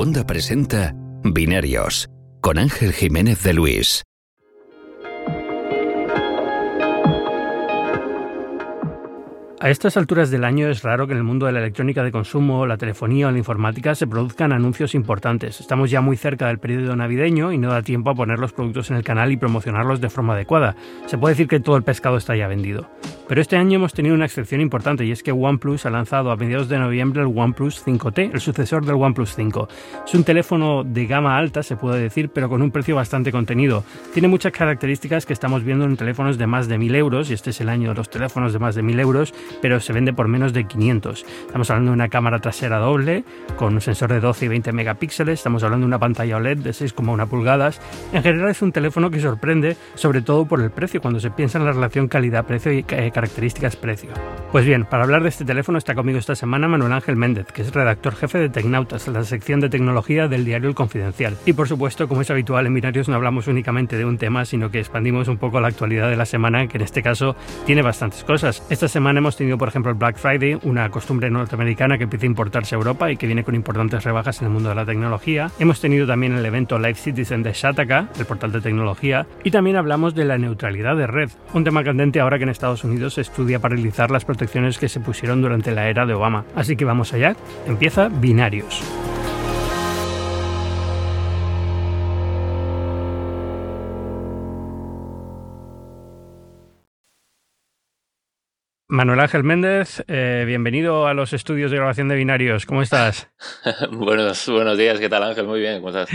Segunda presenta Binarios con Ángel Jiménez de Luis. A estas alturas del año es raro que en el mundo de la electrónica de consumo, la telefonía o la informática se produzcan anuncios importantes. Estamos ya muy cerca del periodo navideño y no da tiempo a poner los productos en el canal y promocionarlos de forma adecuada. Se puede decir que todo el pescado está ya vendido. Pero este año hemos tenido una excepción importante y es que OnePlus ha lanzado a mediados de noviembre el OnePlus 5T, el sucesor del OnePlus 5. Es un teléfono de gama alta, se puede decir, pero con un precio bastante contenido. Tiene muchas características que estamos viendo en teléfonos de más de 1000 euros, y este es el año de los teléfonos de más de 1000 euros, pero se vende por menos de 500. Estamos hablando de una cámara trasera doble, con un sensor de 12 y 20 megapíxeles, estamos hablando de una pantalla OLED de 6,1 pulgadas. En general es un teléfono que sorprende, sobre todo por el precio, cuando se piensa en la relación calidad-precio y eh, características precio. Pues bien, para hablar de este teléfono está conmigo esta semana Manuel Ángel Méndez, que es redactor jefe de Tecnautas, la sección de tecnología del diario El Confidencial. Y por supuesto, como es habitual en Binarios, no hablamos únicamente de un tema, sino que expandimos un poco la actualidad de la semana, que en este caso tiene bastantes cosas. Esta semana hemos tenido, por ejemplo, el Black Friday, una costumbre norteamericana que empieza a importarse a Europa y que viene con importantes rebajas en el mundo de la tecnología. Hemos tenido también el evento Live Citizen de Shataka, el portal de tecnología, y también hablamos de la neutralidad de red, un tema candente ahora que en Estados Unidos se estudia paralizar las protecciones que se pusieron durante la era de Obama. Así que vamos allá, empieza Binarios. Manuel Ángel Méndez, eh, bienvenido a los estudios de grabación de binarios. ¿Cómo estás? buenos, buenos días, ¿qué tal Ángel? Muy bien, ¿cómo estás?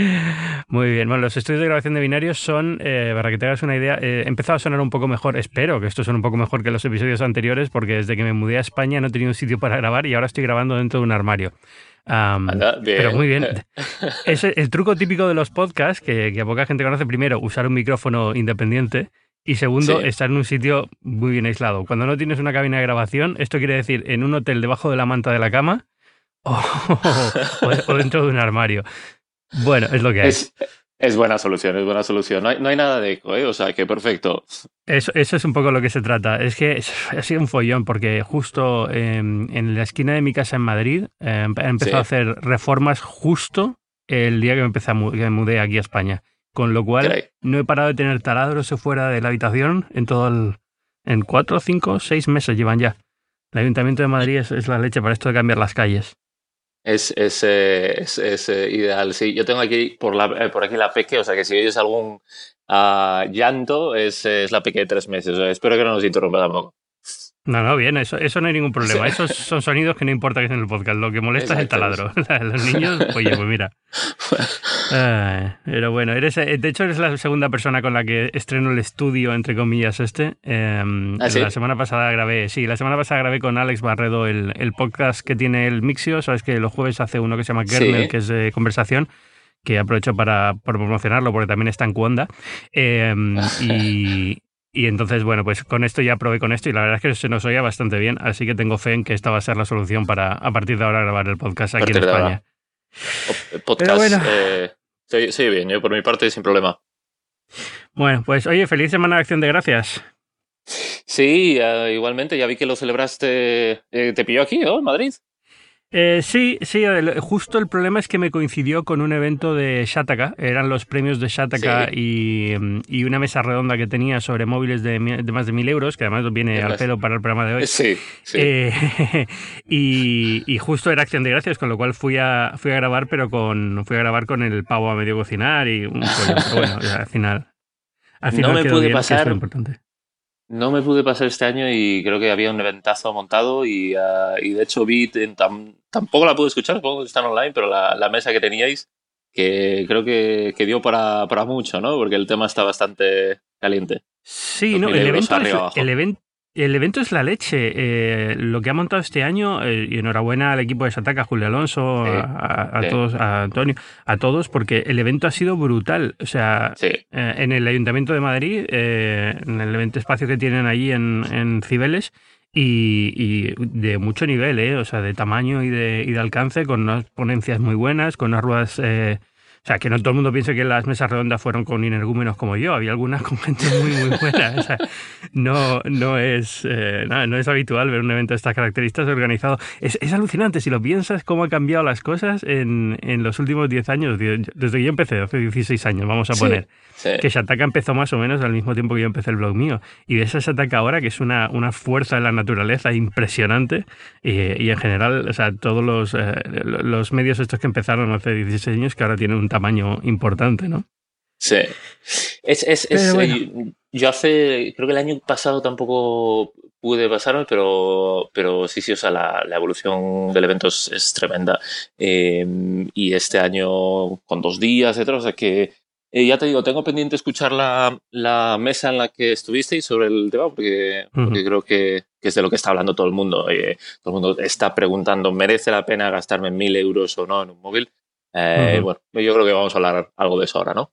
Muy bien, bueno, los estudios de grabación de binarios son, eh, para que te hagas una idea, eh, he empezado a sonar un poco mejor, espero que esto suene un poco mejor que los episodios anteriores, porque desde que me mudé a España no he tenido un sitio para grabar y ahora estoy grabando dentro de un armario. Pero muy bien. Es el truco típico de los podcasts, que, que a poca gente conoce, primero, usar un micrófono independiente. Y segundo, estar en un sitio muy bien aislado. Cuando no tienes una cabina de grabación, esto quiere decir en un hotel debajo de la manta de la cama o, dentro de un armario. Bueno, es lo que es. Es, buena solución, es buena solución. No hay, no hay nada de eco, ¿eh? o sea, que perfecto. Eso, eso, es un poco lo que se trata. Es que ha sido un follón porque justo en la esquina de mi casa en Madrid eh, he empezado a hacer reformas justo el día que me, empecé a, que me mudé aquí a España. Con lo cual, no he parado de tener taladros fuera de la habitación en todo el. En cuatro, cinco, seis meses llevan ya. El Ayuntamiento de Madrid es, la leche para esto de cambiar las calles. Es, es, eh, es, eh, ideal, sí. Yo tengo aquí por, la, eh, por aquí la peque, o sea que si oyes algún uh, llanto, es, la peque de tres meses. espero que no nos interrumpa tampoco. No, no, bien, eso, eso no hay ningún problema. Esos son sonidos que no importa que estén en el podcast. Lo que molesta es el taladro. Los niños, oye, pues mira. pero bueno, eres, eh, de hecho eres la segunda persona con la que estreno el estudio, entre comillas, este. ¿Ah, la semana pasada grabé, sí, la semana pasada grabé con Alex Barredo el, el podcast que tiene el Mixio. Sabes que los jueves hace uno que se llama Kernel, que es de conversación que aprovecho para, promocionarlo porque también está en Cuonda. Em, y, y entonces, bueno, pues con esto ya probé con esto y la verdad es que se nos oía bastante bien, así que tengo fe en que esta va a ser la solución para a partir de ahora grabar el podcast aquí en España. Podcast, bueno. eh, sí, bien, yo por mi parte sin problema. Bueno, pues oye, feliz semana de acción de gracias. Sí, igualmente, ya vi que lo celebraste, eh, te pilló aquí, ¿no? En Madrid. Eh, sí, sí, justo el problema es que me coincidió con un evento de Shataka, eran los premios de Shataka y, una mesa redonda que tenía sobre móviles de, más de mil euros, que además viene al pelo para el programa de hoy. Sí, sí. Eh, y, justo era acción de gracias, con lo cual fui a, fui a grabar, pero con fui a grabar con el pavo a medio cocinar y bueno, al final, al final no me pude bien, pasar. No me pude pasar este año y creo que había un eventazo montado y, uh, y de hecho vi, tampoco la pude escuchar, supongo que están online, pero la, la mesa que teníais, que creo que, que dio para, para, mucho, ¿no? Porque el tema está bastante caliente. Sí, no, el evento, el, evento, el evento es la leche. Eh, lo que ha montado este año, eh, y enhorabuena al equipo de Sataca, a Julio Alonso, a, todos, a Antonio, a todos, porque el evento ha sido brutal. O sea, eh, en el Ayuntamiento de Madrid, en el evento espacio que tienen allí en, Cibeles, y, de mucho nivel, o sea, de tamaño y de, y de, alcance, con unas ponencias muy buenas, con unas ruedas sea, que no todo el mundo piense que las mesas redondas fueron con energúmenos como yo, había algunas con gente muy, muy buena. O sea, no, no, es, eh, no es habitual ver un evento de estas características organizado. Es, es, alucinante si lo piensas cómo han cambiado las cosas en, en los últimos 10 años, desde que yo empecé, hace 16 años, vamos a poner. Que Shataka empezó más o menos al mismo tiempo que yo empecé el blog mío. Y ves a Shataka ahora, que es una, una fuerza de la naturaleza impresionante. Y, en general, o sea, todos los, eh, los medios estos que empezaron hace 16 años, que ahora tienen un tamaño importante, ¿no? Sí. Es, es, es eh, yo hace, creo que el año pasado tampoco pude pasarme, pero, pero sí, sí, o sea, la, la evolución del evento es, tremenda. Eh, y este año con dos días, etcétera, o sea que eh, ya te digo, tengo pendiente escuchar la, la, mesa en la que estuvisteis sobre el tema, porque, creo que, que, es de lo que está hablando todo el mundo. Eh, todo el mundo está preguntando, ¿merece la pena gastarme mil euros o no en un móvil? Eh, bueno, yo creo que vamos a hablar algo de eso ahora, ¿no?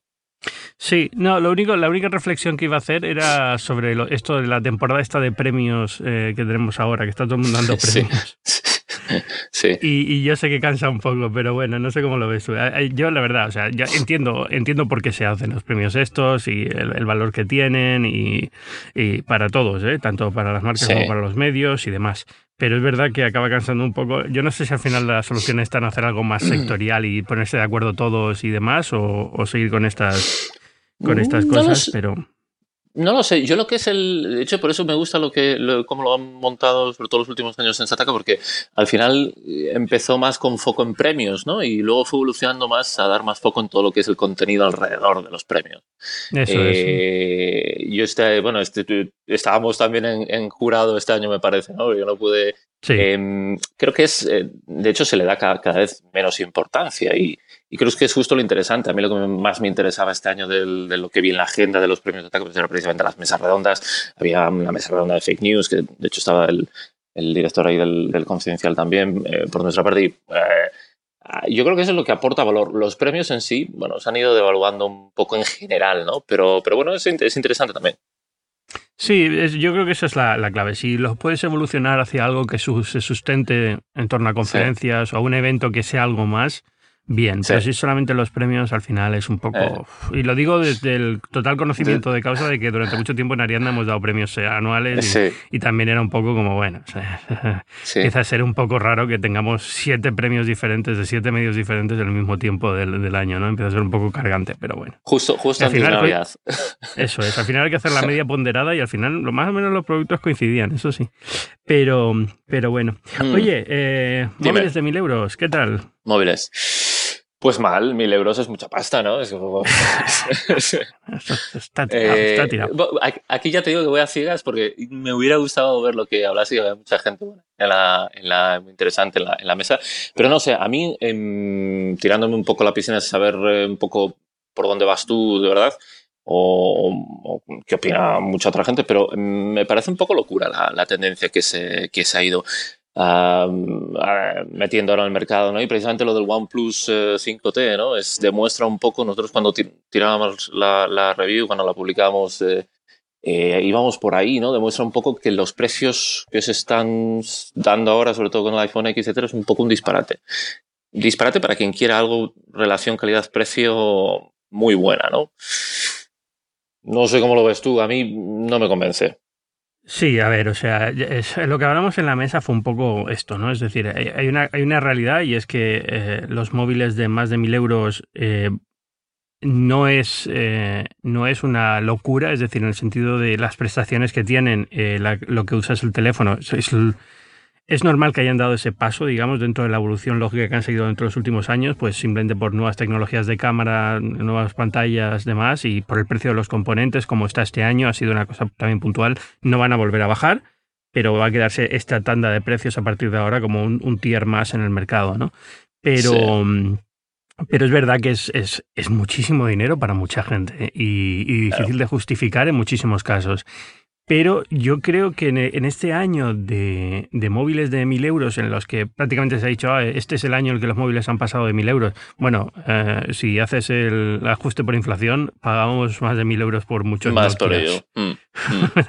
Sí, no, lo único, la única reflexión que iba a hacer era sobre esto de la temporada esta de premios que tenemos ahora, que está todo el mundo dando premios. Sí. Y, yo sé que cansa un poco, pero bueno, no sé cómo lo ves tú. Yo, la verdad, o sea, ya entiendo, entiendo por qué se hacen los premios estos y el, valor que tienen y, para todos, ¿eh? tanto para las marcas como para los medios y demás. Pero es verdad que acaba cansando un poco. Yo no sé si al final la solución está en hacer algo más sectorial y ponerse de acuerdo todos y demás, o, seguir con estas, con estas cosas, pero. No lo sé, yo lo que es el. De hecho, por eso me gusta lo que lo, cómo lo han montado, sobre todo los últimos años en Sataka, porque al final eh, empezó más con foco en premios, ¿no? Y luego fue evolucionando más a dar más foco en todo lo que es el contenido alrededor de los premios. Eso eh, es. Yo este, bueno, este, estábamos también en, jurado este año, me parece, ¿no? Yo no pude. Sí. Em, creo que es. Eh, de hecho, se le da cada, cada vez menos importancia y y creo que es justo lo interesante. A mí lo que más me interesaba este año de lo que vi en la agenda de los premios de ataque pues era precisamente las mesas redondas. Había una mesa redonda de fake news, que de hecho estaba el, director ahí del, Confidencial también, eh, por nuestra parte. Y, eh, yo creo que eso es lo que aporta valor. Los premios en sí, bueno, se han ido devaluando un poco en general, ¿no? Pero, pero bueno, es, es interesante también. Sí, yo creo que esa es la, clave. Si los puedes evolucionar hacia algo que se sustente en torno a conferencias o a un evento que sea algo más, bien, pero si solamente los premios al final es un poco... Eh. Y lo digo desde el total conocimiento de causa de que durante mucho tiempo en Arianda hemos dado premios eh, anuales y, también era un poco como, bueno, empieza a ser un poco raro que tengamos siete premios diferentes de siete medios diferentes en el mismo tiempo del, año, ¿no? Empieza a ser un poco cargante, pero bueno. Justo, justo al final, Eso es, al final hay que hacer la media ponderada y al final lo más o menos los productos coincidían, eso sí. Pero, pero bueno. Mm. Oye, eh, móviles de mil euros, ¿qué tal? Móviles. Pues mal, mil euros es mucha pasta, ¿no? Es está, tirado, eh, Aquí ya te digo que voy a ciegas porque me hubiera gustado ver lo que hablas y había mucha gente en la, en la, muy interesante en la, en la, mesa. Pero no sé, a mí, em, tirándome un poco la piscina, saber eh, un poco por dónde vas tú, de verdad, o, qué opina mucha otra gente, pero em, me parece un poco locura la, la tendencia que se, que se ha ido metiendo ahora el mercado, ¿no? Y precisamente lo del OnePlus 5T, eh, ¿no? Es, demuestra un poco, nosotros cuando tirábamos la, la review, cuando la publicamos, eh, eh, íbamos por ahí, ¿no? Demuestra un poco que los precios que se están dando ahora, sobre todo con el iPhone X, etcétera, es un poco un disparate. Disparate para quien quiera algo relación calidad-precio muy buena, ¿no? No sé cómo lo ves tú, a mí no me convence. Sí, a ver, o sea, lo que hablamos en la mesa fue un poco esto, ¿no? Es decir, hay una, hay una realidad y es que eh, los móviles de más de mil euros eh, no, es, eh, no es una locura, es decir, en el sentido de las prestaciones que tienen, lo que usas el teléfono, normal que hayan dado ese paso, digamos, dentro de la evolución lógica que han seguido dentro de los últimos años, pues simplemente por nuevas tecnologías de cámara, nuevas pantallas, demás, y por el precio de los componentes, como está este año, ha sido una cosa también puntual, no van a volver a bajar, pero va a quedarse esta tanda de precios a partir de ahora como un, tier más en el mercado, ¿no? Pero, pero es verdad que es, es, es, muchísimo dinero para mucha gente y, y difícil de justificar en muchísimos casos. Pero yo creo que en, este año de, móviles de 1.000 euros, en los que prácticamente se ha dicho, ah, este es el año en el que los móviles han pasado de 1.000 euros. Bueno, eh, si haces el ajuste por inflación, pagamos más de 1.000 euros por muchos Más por ello. Mm, mm.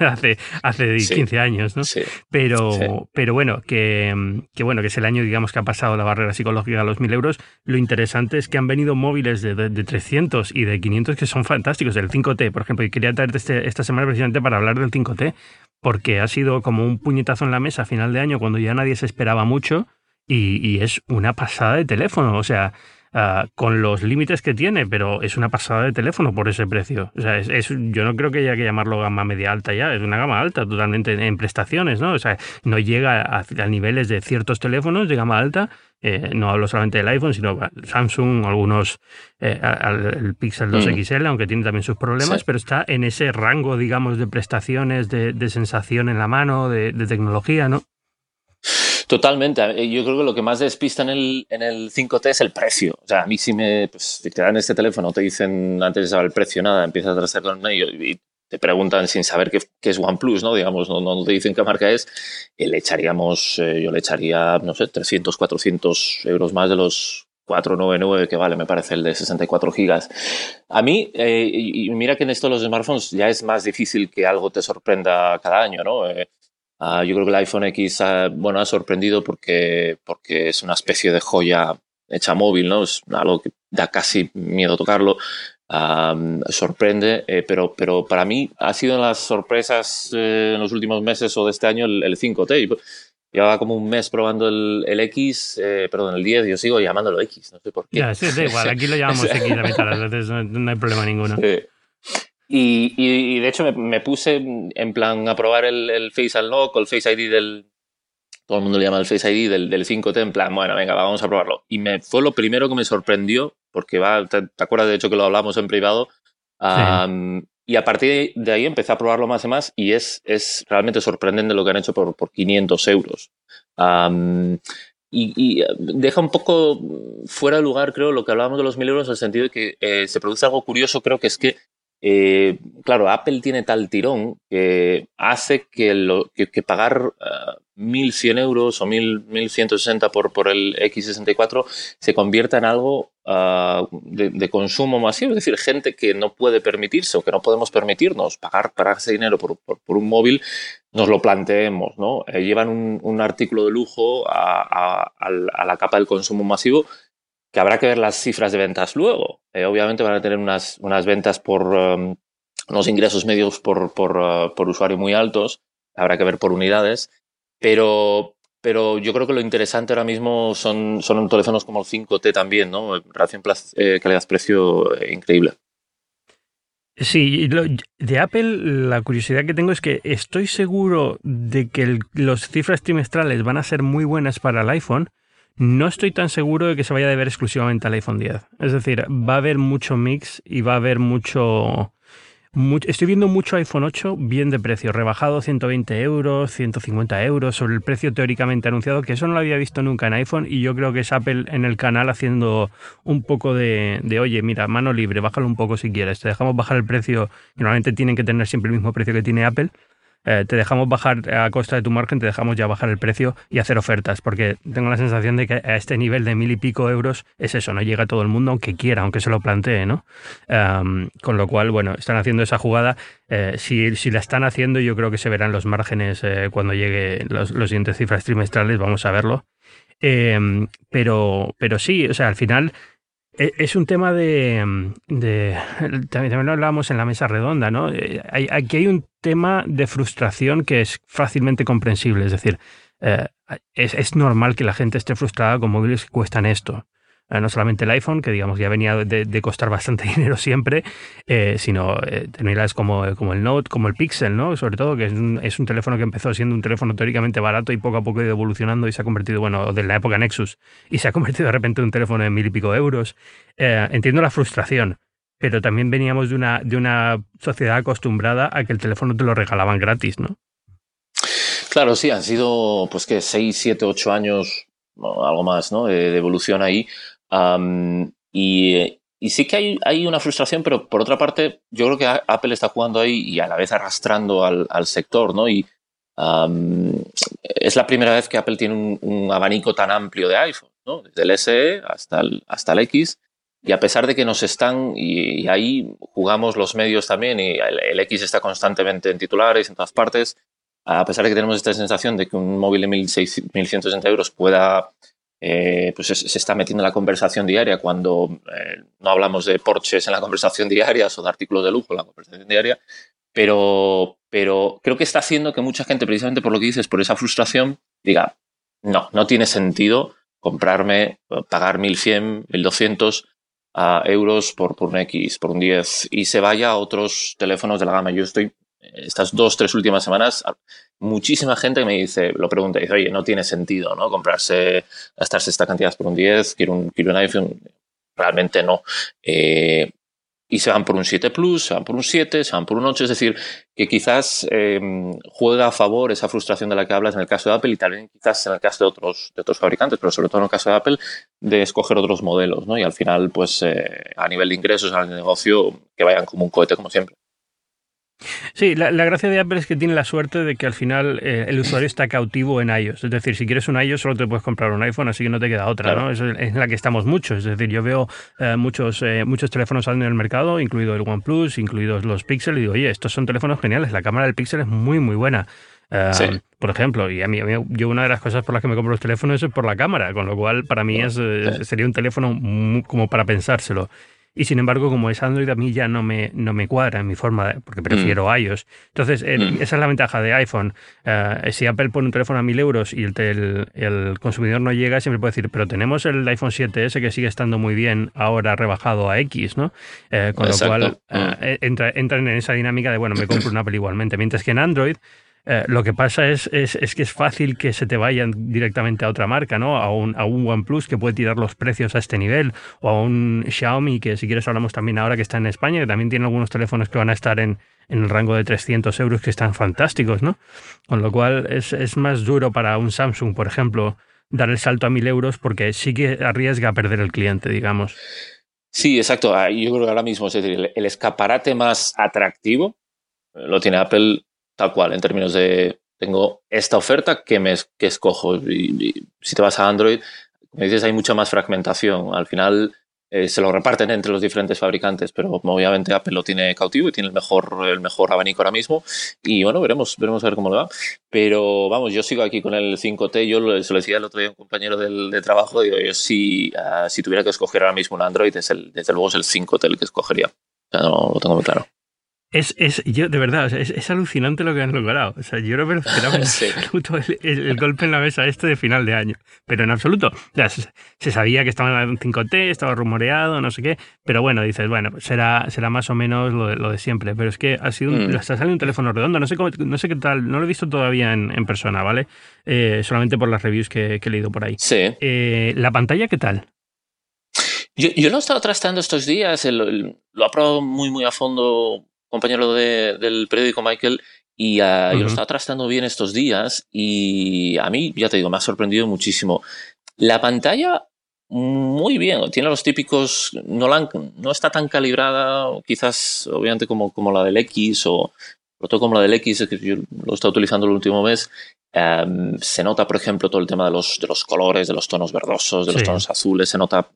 hace hace 15 años, ¿no? Sí. Pero, pero bueno que, bueno, que es el año, digamos, que ha pasado la barrera psicológica a los 1.000 euros. Lo interesante es que han venido móviles de, de, 300 y de 500 que son fantásticos. El 5T, por ejemplo, y quería traerte este, esta semana precisamente para hablar del 5 porque ha sido como un puñetazo en la mesa a final de año cuando ya nadie se esperaba mucho y, es una pasada de teléfono, o sea, ah, con los límites que tiene, pero es una pasada de teléfono por ese precio. O sea, es, yo no creo que haya que llamarlo gama media alta ya, es una gama alta totalmente en prestaciones, ¿no? O sea, no llega a, a niveles de ciertos teléfonos de gama alta, eh, no hablo solamente del iPhone, sino Samsung, algunos, eh, el Pixel 2 mm. XL, aunque tiene también sus problemas, pero está en ese rango, digamos, de prestaciones, de, sensación en la mano, de, tecnología, ¿no? Totalmente. Yo creo que lo que más despista en el, en el 5T es el precio. O sea, a mí si me pues, te dan este teléfono, te dicen antes de saber el precio, nada, empiezas a tratar con ello y te preguntan sin saber qué, es OnePlus, ¿no? Digamos, no, no, te dicen qué marca es, le echaríamos, eh, yo le echaría, no sé, 300, 400 euros más de los 499 que vale, me parece, el de 64 gigas. A mí, eh, y mira que en esto los smartphones ya es más difícil que algo te sorprenda cada año, ¿no? Eh, ah, yo creo que el iPhone X, bueno, ha sorprendido porque, porque es una especie de joya hecha móvil, ¿no? Es algo que da casi miedo tocarlo sorprende, eh, pero, pero para mí ha sido las sorpresas eh, en los últimos meses o de este año el, 5T. Llevaba como un mes probando el, el X, eh, perdón, el 10, yo sigo llamándolo X, no sé por qué. Ya, sí, da igual, aquí lo llamamos X a mitad las veces, no, hay problema ninguno. Y, y, de hecho me, me, puse en plan a probar el, el Face Unlock o el Face ID del, todo el mundo le llama el Face ID del, del 5T, en plan, bueno, venga, vamos a probarlo. Y me fue lo primero que me sorprendió, porque va, te, acuerdas de hecho que lo hablamos en privado, y a partir de ahí empecé a probarlo más y más y es, es realmente sorprendente lo que han hecho por, por 500 euros. y, eh, deja un poco fuera de lugar, creo, lo que hablábamos de los 1000 euros, en el sentido de que eh, se produce algo curioso, creo que es que eh, claro, Apple tiene tal tirón que hace que, lo, que, pagar 1.100 euros o 1.160 por, por el X64 se convierta en algo ah, de, consumo masivo. Es decir, gente que no puede permitirse o que no podemos permitirnos pagar, para ese dinero por, por, un móvil, nos lo planteemos. ¿no? Eh, llevan un, artículo de lujo a, la capa del consumo masivo que habrá que ver las cifras de ventas luego. Eh, obviamente van a tener unas, unas ventas por um, unos ingresos medios por, por, uh, por usuario muy altos. Habrá que ver por unidades pero, pero yo creo que lo interesante ahora mismo son, son teléfonos como el 5T también, ¿no? Relación eh, calidad-precio eh, increíble. Sí, de Apple la curiosidad que tengo es que estoy seguro de que los cifras trimestrales van a ser muy buenas para el iPhone. No estoy tan seguro de que se vaya a deber exclusivamente al iPhone 10. Es decir, va a haber mucho mix y va a haber mucho estoy viendo mucho iPhone 8 bien de precio, rebajado 120 euros, 150 euros sobre el precio teóricamente anunciado, que eso no lo había visto nunca en iPhone y yo creo que es Apple en el canal haciendo un poco de, de oye, mira, mano libre, bájalo un poco si quieres, te dejamos bajar el precio, normalmente tienen que tener siempre el mismo precio que tiene Apple, eh, te dejamos bajar a costa de tu margen, te dejamos ya bajar el precio y hacer ofertas, porque tengo la sensación de que a este nivel de mil y pico euros es eso, no llega todo el mundo aunque quiera, aunque se lo plantee, ¿no? con lo cual, bueno, están haciendo esa jugada. Eh, si, si, la están haciendo, yo creo que se verán los márgenes eh, cuando llegue los, los siguientes cifras trimestrales, vamos a verlo. Em, pero, pero sí, o sea, al final es un tema de, también, lo hablábamos en la mesa redonda, ¿no? Eh, aquí hay un tema de frustración que es fácilmente comprensible, es decir, eh, es, normal que la gente esté frustrada con móviles que cuestan esto. Eh, no solamente el iPhone, que digamos ya venía de, costar bastante dinero siempre, eh, sino eh, como, como el Note, como el Pixel, ¿no? Sobre todo, que es un, es un, teléfono que empezó siendo un teléfono teóricamente barato y poco a poco ha ido evolucionando y se ha convertido, bueno, de la época Nexus, y se ha convertido de repente en un teléfono de mil y pico euros. Eh, entiendo la frustración, pero también veníamos de una, de una sociedad acostumbrada a que el teléfono te lo regalaban gratis, ¿no? Claro, sí, han sido pues que 6, 7, 8 años, algo más, ¿no? de evolución ahí y, y sí que hay, hay, una frustración, pero por otra parte, yo creo que Apple está jugando ahí y a la vez arrastrando al, al sector, ¿no? Y es la primera vez que Apple tiene un, abanico tan amplio de iPhone, ¿no? Desde el SE hasta el, hasta el X. Y a pesar de que nos están, y, ahí jugamos los medios también, y el, X está constantemente en titulares, en todas partes, a pesar de que tenemos esta sensación de que un móvil de 1.160 euros pueda eh, pues se, está metiendo en la conversación diaria cuando eh, no hablamos de Porsches en la conversación diaria o de artículos de lujo en la conversación diaria, pero, pero creo que está haciendo que mucha gente, precisamente por lo que dices, por esa frustración, diga, no, no tiene sentido comprarme, pagar 1.100, 1.200 uh, euros por, por un X, por un 10 y se vaya a otros teléfonos de la gama. Yo estoy estas dos, tres últimas semanas, muchísima gente me dice, lo pregunta, dice, oye, no tiene sentido, ¿no? Comprarse, gastarse esta cantidad por un 10, quiero un, quiero un iPhone. Realmente no. Eh, y se van por un 7 Plus, se van por un 7, se van por un 8, es decir, que quizás eh, juega a favor esa frustración de la que hablas en el caso de Apple y también quizás en el caso de otros, de otros fabricantes, pero sobre todo en el caso de Apple, de escoger otros modelos, ¿no? Y al final, pues eh, a nivel de ingresos, al negocio, que vayan como un cohete como siempre. Sí, la, gracia de Apple es que tiene la suerte de que al final eh, el usuario está cautivo en iOS. Es decir, si quieres un iOS solo te puedes comprar un iPhone, así que no te queda otra, ¿no? Es, es, la que estamos muchos. Es decir, yo veo eh, muchos, eh, muchos teléfonos saliendo en el mercado, incluido el OnePlus, incluidos los Pixel, y digo, oye, estos son teléfonos geniales. La cámara del Pixel es muy, muy buena. Por ejemplo, y a mí, yo una de las cosas por las que me compro los teléfonos es por la cámara, con lo cual para mí es, sería un teléfono como para pensárselo. Y sin embargo, como es Android, a mí ya no me, no me cuadra en mi forma, porque prefiero mm. iOS. Entonces, mm. esa es la ventaja de iPhone. Eh, si Apple pone un teléfono a 1000 euros y el, el, consumidor no llega, siempre puede decir, pero tenemos el iPhone 7S que sigue estando muy bien, ahora rebajado a X, ¿no? Eh, con lo cual, mm. entra, entran en esa dinámica de, bueno, me compro un Apple igualmente. Mientras que en Android, eh, lo que pasa es, es, que es fácil que se te vayan directamente a otra marca, ¿no? A un, a un OnePlus que puede tirar los precios a este nivel, o a un Xiaomi que si quieres hablamos también ahora que está en España, que también tiene algunos teléfonos que van a estar en, el rango de 300 euros que están fantásticos, ¿no? Con lo cual es, es más duro para un Samsung, por ejemplo, dar el salto a 1000 euros porque sí que arriesga a perder el cliente, digamos. Sí, exacto. Ah, yo creo que ahora mismo es decir, el escaparate más atractivo lo tiene Apple tal cual, en términos de tengo esta oferta que me que escojo. Y, si te vas a Android, como dices, hay mucha más fragmentación. Al final eh, se lo reparten entre los diferentes fabricantes, pero obviamente Apple lo tiene cautivo y tiene el mejor, el mejor abanico ahora mismo. Y bueno, veremos, veremos a ver cómo le va. Pero vamos, yo sigo aquí con el 5T. Yo se lo decía el otro día a un compañero del, de trabajo. Digo, yo si, ah, si tuviera que escoger ahora mismo un Android, es el, desde luego es el 5T el que escogería. no, lo tengo muy claro. Es, es, yo, de verdad, es, es, alucinante lo que han logrado. O sea, yo no me esperaba en absoluto el, golpe en la mesa este de final de año. Pero en absoluto. se, sabía que estaba en 5T, estaba rumoreado, no sé qué. Pero bueno, dices, bueno, pues será, será más o menos lo de, lo de siempre. Pero es que ha sido un, mm. un teléfono redondo. No sé, cómo, no sé qué tal, no lo he visto todavía en, en persona, ¿vale? Eh, solamente por las reviews que, he leído por ahí. Sí. Eh, ¿La pantalla qué tal? Yo, yo lo he estado tratando estos días, lo ha probado muy, muy a fondo compañero de, del periódico Michael y uh, yo lo estaba tratando bien estos días y a mí, ya te digo, me ha sorprendido muchísimo. La pantalla, muy bien, tiene los típicos, no, la, no está tan calibrada, quizás obviamente como, como la del X o todo como la del X, que yo lo he estado utilizando el último mes. Um, se nota, por ejemplo, todo el tema de los, de los colores, de los tonos verdosos, de los tonos azules, se nota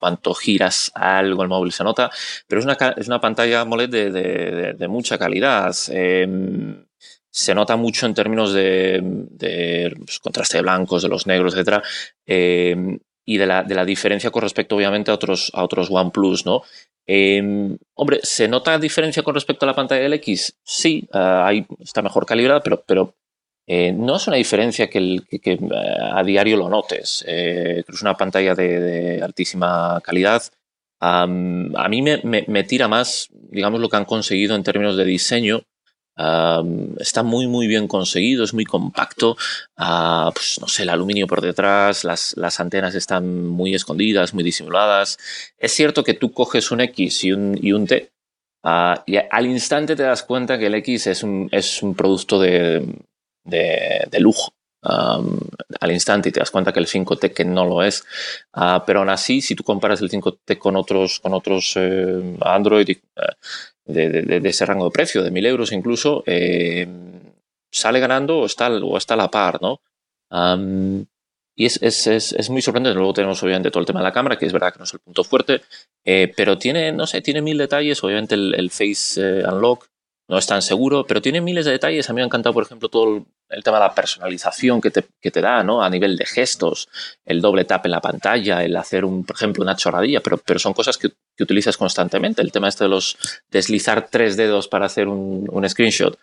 cuanto giras algo el móvil se nota, pero es una, es una pantalla AMOLED de, de, mucha calidad. Em, se nota mucho en términos de, pues, contraste de blancos, de los negros, etc. Em, y de la, de la, diferencia con respecto, obviamente, a otros, a otros OnePlus, ¿no? Em, hombre, ¿se nota diferencia con respecto a la pantalla del X? Sí, uh, está mejor calibrada, pero, pero eh, no es una diferencia que, eh, a diario lo notes. Eh, es una pantalla de, altísima calidad. a mí me, tira más, digamos, lo que han conseguido en términos de diseño. está muy, muy bien conseguido, es muy compacto. Ah, pues no sé, el aluminio por detrás, las, las, antenas están muy escondidas, muy disimuladas. Es cierto que tú coges un X y un, y un T. Ah, y al instante te das cuenta que el X es un, es un producto de, de, lujo. al instante y te das cuenta que el 5T que no lo es. Ah, pero aún así, si tú comparas el 5T con otros, con otros eh, Android de, ese rango de precio, de 1000 euros incluso, sale ganando o está, o está a la par, ¿no? y es, es, es, muy sorprendente. Luego tenemos obviamente todo el tema de la cámara, que es verdad que no es el punto fuerte, pero tiene, no sé, tiene mil detalles. Obviamente el, Face Unlock no es tan seguro, pero tiene miles de detalles. A mí me ha encantado, por ejemplo, todo el, tema de la personalización que te, que te, da, ¿no? A nivel de gestos, el doble tap en la pantalla, el hacer, un, por ejemplo, una chorradilla, pero, pero son cosas que, que utilizas constantemente. El tema este de los deslizar tres dedos para hacer un, un screenshot.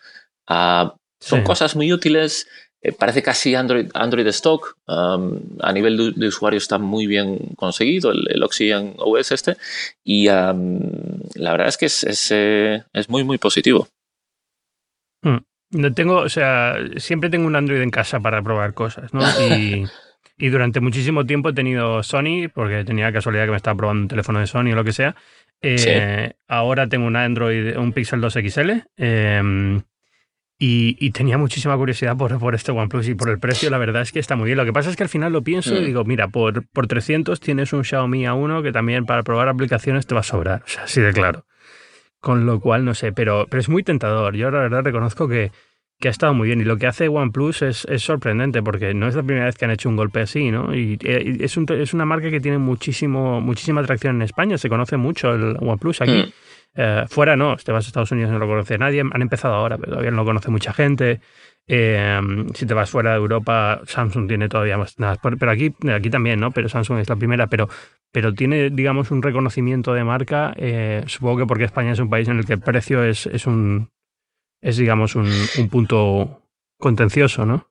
Uh, son cosas muy útiles. Eh, parece casi Android, Android stock. Um, a nivel de, usuario está muy bien conseguido el, el Oxygen OS este. Y um, la verdad es que es, es, eh, es muy, muy positivo. Hmm. No tengo, o sea, siempre tengo un Android en casa para probar cosas, ¿no? Y, y, durante muchísimo tiempo he tenido Sony, porque tenía casualidad que me estaba probando un teléfono de Sony o lo que sea. Eh, ahora tengo un Android, un Pixel 2 XL. Eh, y, tenía muchísima curiosidad por, por este OnePlus y por el precio, la verdad es que está muy bien. Lo que pasa es que al final lo pienso y mm. digo, mira, por, por 300 tienes un Xiaomi A1 que también para probar aplicaciones te va a sobrar, o sea, así de claro. Con lo cual, no sé, pero, pero es muy tentador. Yo la verdad reconozco que, que ha estado muy bien. Y lo que hace OnePlus es, es, sorprendente porque no es la primera vez que han hecho un golpe así, ¿no? Y, es, un, es una marca que tiene muchísimo, muchísima atracción en España. Se conoce mucho el OnePlus aquí. Mm. Eh, fuera no, te vas a Estados Unidos no lo conoce nadie, han empezado ahora, pero todavía no lo conoce mucha gente. Eh, si te vas fuera de Europa, Samsung tiene todavía más, nada, pero aquí, aquí también, ¿no? Pero Samsung es la primera, pero, pero tiene, digamos, un reconocimiento de marca, eh, supongo que porque España es un país en el que el precio es, es un, es, digamos, un, un punto contencioso, ¿no?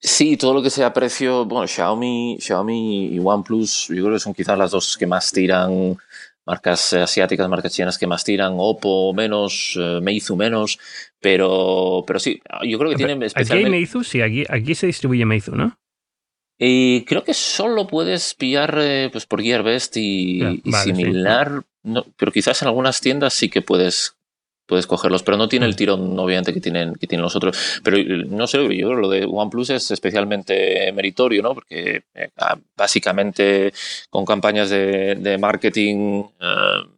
Sí, todo lo que sea precio, bueno, Xiaomi, Xiaomi y OnePlus, yo creo que son quizás las dos que más tiran marcas asiáticas, marcas chinas que más tiran, Oppo menos, eh, Meizu menos, pero, pero sí, yo creo que tienen especialmente... ¿Aquí hay Meizu? Sí, aquí, aquí se distribuye Meizu, ¿no? Y creo que solo puedes pillar eh, pues por Gearbest y, y similar, no, pero quizás en algunas tiendas sí que puedes puedes cogerlos, pero no tiene el mm. tirón, obviamente, que tienen, que tienen los otros. Pero no sé, yo creo que lo de OnePlus es especialmente meritorio, ¿no? Porque eh, ah, básicamente con campañas de, de marketing eh,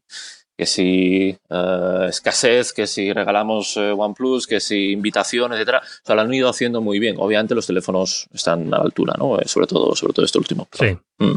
que si uh, escasez, que si regalamos uh, OnePlus, que si invitación, etcétera, o sea, lo han ido haciendo muy bien. Obviamente los teléfonos están a la altura, ¿no? Eh, sobre todo, sobre todo este último. Sí. Mm.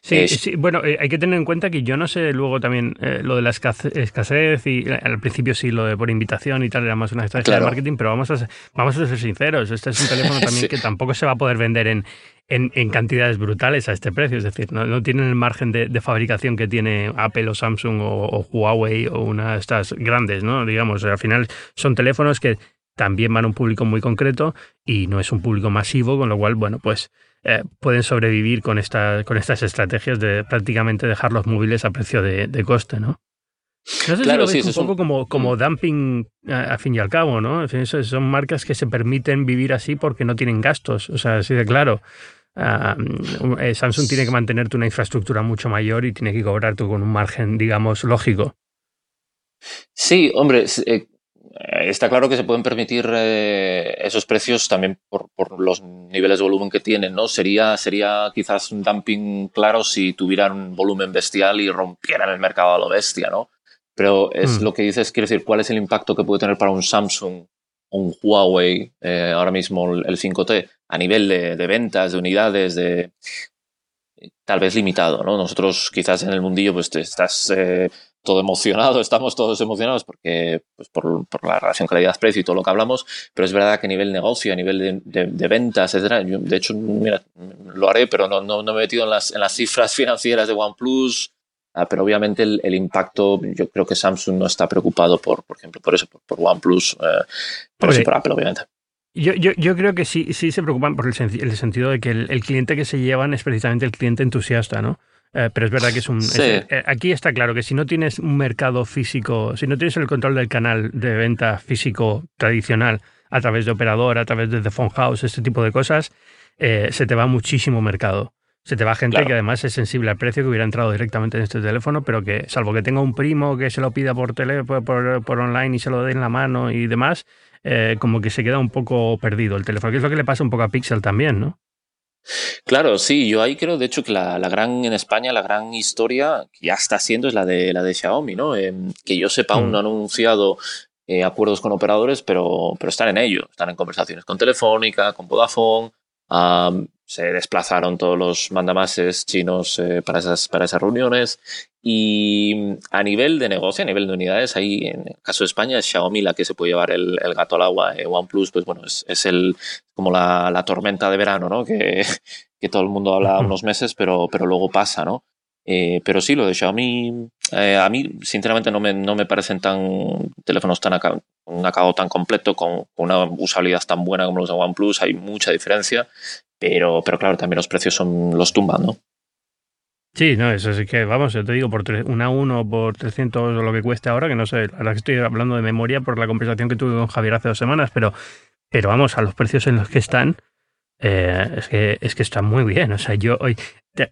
Sí, sí, bueno, hay que tener en cuenta que yo no sé luego también lo de la escasez y al principio sí lo de por invitación y tal era más una estrategia de marketing, pero vamos a, vamos a ser sinceros, este es un teléfono también que tampoco se va a poder vender en, en, cantidades brutales a este precio. Es decir, no, tienen el margen de, fabricación que tiene Apple o Samsung o, Huawei o una de estas grandes, ¿no? Digamos, al final son teléfonos que también van a un público muy concreto y no es un público masivo, con lo cual, bueno, pues eh, pueden sobrevivir con, esta, con estas estrategias de prácticamente dejar los móviles a precio de, coste, ¿no? No sé claro, si lo sí, un poco como, como mm. dumping a, fin y al cabo, ¿no? son marcas que se permiten vivir así porque no tienen gastos, o sea, así de claro. Eh, Samsung tiene que mantenerte una infraestructura mucho mayor y tiene que cobrarte con un margen, digamos, lógico. Sí, hombre, eh, está claro que se pueden permitir eh, esos precios también por, los niveles de volumen que tienen, ¿no? Sería, sería quizás un dumping claro si tuvieran un volumen bestial y rompieran el mercado a lo bestia, ¿no? Pero es mm. lo que dices, quiero decir, ¿cuál es el impacto que puede tener para un Samsung un Huawei, eh, ahora mismo el 5T, a nivel de, ventas, de unidades, de tal vez limitado, ¿no? Nosotros quizás en el mundillo pues estás eh, todo emocionado, estamos todos emocionados porque pues, por, la relación calidad-precio y todo lo que hablamos, pero es verdad que a nivel negocio, a nivel de, ventas, etcétera, de hecho, mira, lo haré, pero no, no, no me he metido en las, en las cifras financieras de OnePlus, Ah, pero obviamente el, impacto, yo creo que Samsung no está preocupado por, por ejemplo, por eso, por, OnePlus, eh, por eso por Apple, obviamente. Yo, yo, yo, creo que sí, sí se preocupan por el, el sentido de que el, cliente que se llevan es precisamente el cliente entusiasta, ¿no? Eh, pero es verdad que es un... Eh, aquí está claro que si no tienes un mercado físico, si no tienes el control del canal de venta físico tradicional a través de operador, a través de The Phone House, este tipo de cosas, se te va muchísimo mercado. Se te va gente que además es sensible al precio, que hubiera entrado directamente en este teléfono, pero que, salvo que tenga un primo que se lo pida por, tele, por, por, online y se lo dé en la mano y demás, eh, como que se queda un poco perdido el teléfono, que es lo que le pasa un poco a Pixel también, ¿no? Claro, sí, yo ahí creo, de hecho, que la, gran, en España, la gran historia que ya está siendo es la de, la de Xiaomi, ¿no? Em, que yo sepa, aún no han mm. anunciado eh, acuerdos con operadores, pero, pero están en ello. Están en conversaciones con Telefónica, con Vodafone. Se desplazaron todos los mandamases chinos eh, para, esas, para esas reuniones. Y a nivel de negocio, a nivel de unidades, ahí en el caso de España es Xiaomi la que se puede llevar el, gato al agua. Eh, OnePlus, pues bueno, es, es el, como la, la, tormenta de verano, ¿no? Que, que todo el mundo habla unos meses, pero, pero luego pasa, ¿no? Eh, pero sí, lo de Xiaomi, eh, a mí sinceramente no me, no me parecen tan teléfonos tan un acabado tan completo, con, una usabilidad tan buena como los de OnePlus, hay mucha diferencia, pero, pero claro, también los precios son los tumban, ¿no? Sí, no, eso sí que, vamos, yo te digo, por una 1 por 300 o lo que cueste ahora, que no sé, que estoy hablando de memoria por la conversación que tuve con Javier hace dos semanas, pero, pero vamos, a los precios en los que están, eh, es, que, es que está muy bien. O sea, yo hoy.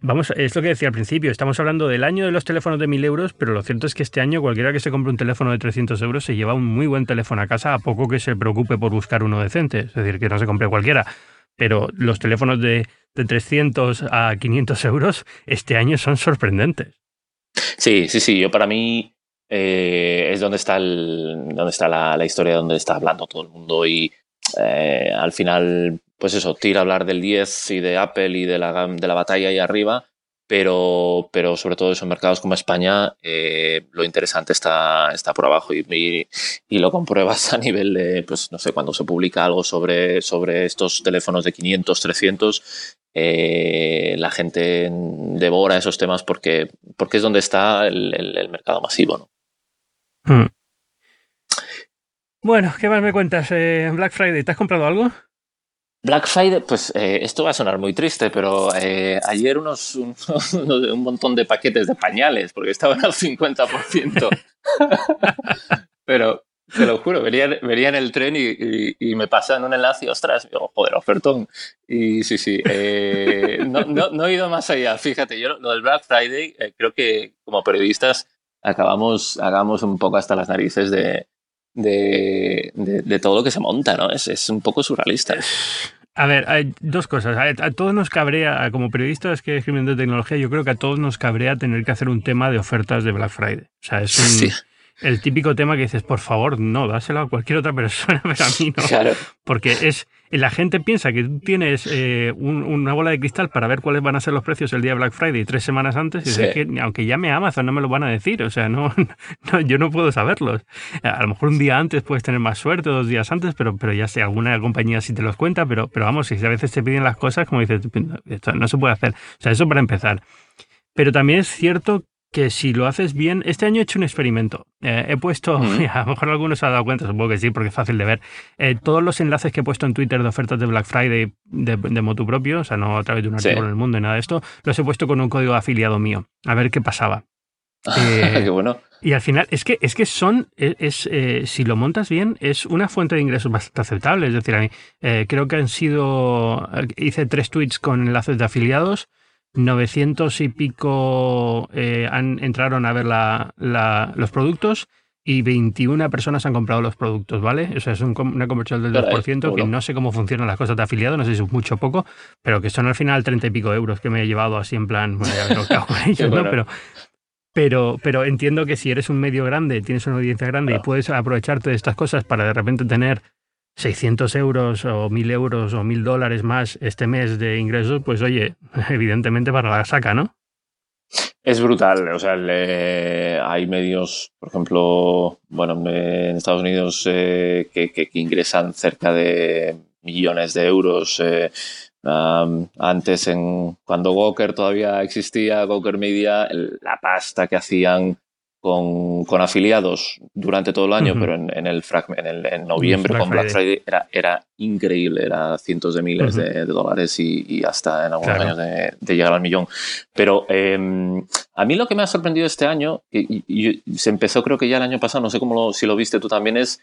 Vamos, es lo que decía al principio, estamos hablando del año de los teléfonos de 1000 euros, pero lo cierto es que este año cualquiera que se compre un teléfono de 300 euros se lleva un muy buen teléfono a casa, a poco que se preocupe por buscar uno decente, es decir, que no se compre cualquiera. Pero los teléfonos de, de 300 a 500 euros este año son sorprendentes. Sí, sí, sí, yo para mí eh, es donde está, el, donde está la, la, historia, donde está hablando todo el mundo y eh, al final pues eso, tira a hablar del 10 y de Apple y de la, de la batalla ahí arriba, pero, pero sobre todo en mercados como España, eh, lo interesante está, está por abajo y, y, lo compruebas a nivel de, pues no sé, cuando se publica algo sobre, sobre estos teléfonos de 500, 300, eh, la gente devora esos temas porque, porque es donde está el, mercado masivo. ¿no? Hmm. Bueno, ¿qué más me cuentas? Eh, Black Friday, ¿te has comprado algo? Black Friday, pues eh, esto va a sonar muy triste, pero eh, ayer unos, un, un, montón de paquetes de pañales, porque estaban al 50%. pero te lo juro, venía, venía en el tren y, y, me pasan un enlace y ostras, joder, ofertón. Y sí, sí, eh, no, no, no, he ido más allá. Fíjate, yo lo del Black Friday, creo que como periodistas acabamos, hagamos un poco hasta las narices de, de, de, todo lo que se monta, ¿no? Es, es un poco surrealista. A ver, hay dos cosas. A, todos nos cabrea, como periodistas que escriben de tecnología, yo creo que a todos nos cabrea tener que hacer un tema de ofertas de Black Friday. O sea, es un, el típico tema que dices, por favor, no, dáselo a cualquier otra persona, pero a mí no. Claro. Porque es, la gente piensa que tú tienes eh, una bola de cristal para ver cuáles van a ser los precios el día de Black Friday tres semanas antes, y que aunque llame a Amazon no me lo van a decir, o sea, no, yo no puedo saberlos. A lo mejor un día antes puedes tener más suerte, dos días antes, pero, pero ya sé, alguna compañía sí te los cuenta, pero, pero vamos, si a veces te piden las cosas, como dices, esto no se puede hacer. O sea, eso para empezar. Pero también es cierto que si lo haces bien, este año he hecho un experimento. Eh, he puesto, a lo mejor algunos se han dado cuenta, supongo que sí, porque es fácil de ver, eh, todos los enlaces que he puesto en Twitter de ofertas de Black Friday de, de motu propio, o sea, no a través de un artículo en el mundo y nada de esto, los he puesto con un código afiliado mío, a ver qué pasaba. Eh, qué bueno. Y al final, es que, es que son, e, es, si lo montas bien, es una fuente de ingresos bastante aceptable. Es decir, a mí, creo que han sido, hice tres tweets con enlaces de afiliados 900 y pico eh, han, entraron a ver la, los productos y 21 personas han comprado los productos, ¿vale? O sea, es una conversión del 2%, que no sé cómo funcionan las cosas de afiliado, no sé si es mucho o poco, pero que son al final 30 y pico euros que me he llevado así en plan, bueno, ya lo que hago con ellos, ¿no? Pero, pero, pero entiendo que si eres un medio grande, tienes una audiencia grande y puedes aprovecharte de estas cosas para de repente tener 600 euros o 1000 euros o 1000 dólares más este mes de ingresos, pues oye, evidentemente para la saca, ¿no? Es brutal, o sea, hay medios, por ejemplo, bueno, en Estados Unidos eh, que, ingresan cerca de millones de euros. Eh, antes, en, cuando Walker todavía existía, Walker Media, la pasta que hacían con, con, afiliados durante todo el año, pero en, en el, en, el, en noviembre con Black Friday. Era, era increíble, era cientos de miles de, dólares y, y, hasta en algunos años de, de, llegar al millón. Pero eh, a mí lo que me ha sorprendido este año, y, y, se empezó creo que ya el año pasado, no sé cómo lo, si lo viste tú también, es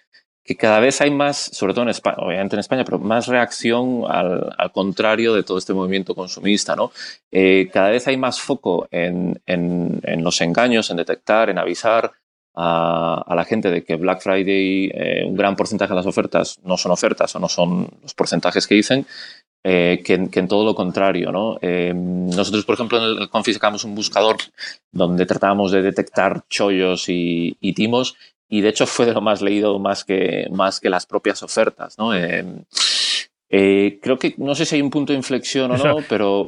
que cada vez hay más, sobre todo en España, obviamente en España, pero más reacción al, al contrario de todo este movimiento consumista, ¿no? Eh, cada vez hay más foco en, en, en, los engaños, en detectar, en avisar a, a la gente de que Black Friday, eh, un gran porcentaje de las ofertas no son ofertas o no son los porcentajes que dicen. eh, que, en todo lo contrario. ¿no? Eh, nosotros, por ejemplo, en el Confi sacamos un buscador donde tratábamos de detectar chollos y, timos y de hecho fue de lo más leído más que, más que las propias ofertas. ¿no? creo que no sé si hay un punto de inflexión o no, pero...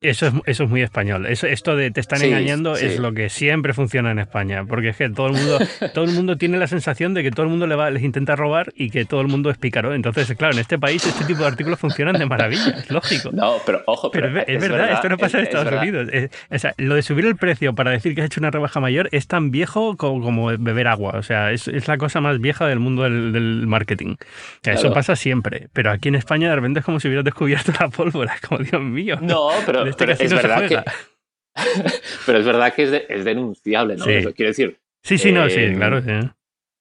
Eso es, eso es muy español. Eso, esto de te están engañando es lo que siempre funciona en España. Porque es que todo el mundo, todo el mundo tiene la sensación de que todo el mundo le va, les intenta robar y que todo el mundo es pícaro. Entonces, claro, en este país este tipo de artículos funcionan de maravilla, es lógico. No, pero ojo, pero, es, verdad, esto no pasa en Estados Unidos. o sea, lo de subir el precio para decir que has hecho una rebaja mayor es tan viejo como, beber agua. O sea, es, es, la cosa más vieja del mundo del, marketing. Eso pasa siempre. Pero aquí en España de repente es como si hubieras descubierto la pólvora. Como Dios mío. No, pero este pero es verdad que. pero es verdad que es, denunciable, ¿no? Quiero decir. Sí, sí, no, sí, eh, claro.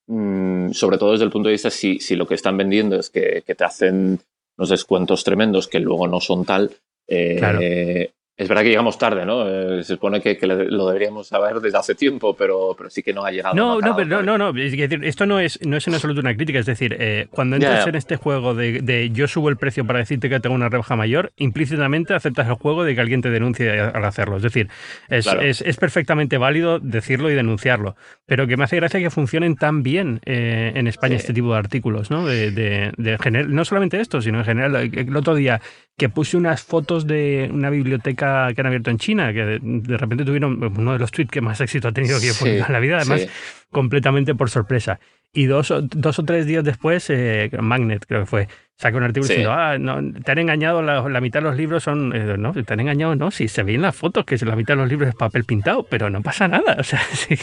Mm, sobre todo desde el punto de vista, si, si lo que están vendiendo es que, que, te hacen unos descuentos tremendos que luego no son tal, eh, es verdad que llegamos tarde, ¿no? Eh, se supone que, lo deberíamos saber desde hace tiempo, pero, pero sí que no ha llegado. No, no, pero no, no, Es decir, esto no es, no es en absoluto una crítica. Es decir, eh, cuando entras en este juego de, yo subo el precio para decirte que tengo una rebaja mayor, implícitamente aceptas el juego de que alguien te denuncie al hacerlo. Es decir, es, es, perfectamente válido decirlo y denunciarlo. Pero que me hace gracia que funcionen tan bien eh, en España este tipo de artículos, ¿no? De, de, de no solamente esto, sino en general. El otro día que puse unas fotos de una biblioteca que han abierto en China, que de, repente tuvieron uno de los tweets que más éxito ha tenido que sí, en la vida, además completamente por sorpresa. Y dos, dos o tres días después, eh, Magnet creo que fue, saca un artículo diciendo, ah, no, te han engañado, la, mitad de los libros son, eh, no, te han engañado, no, si se ven las fotos que la mitad de los libros es papel pintado, pero no pasa nada, o sea,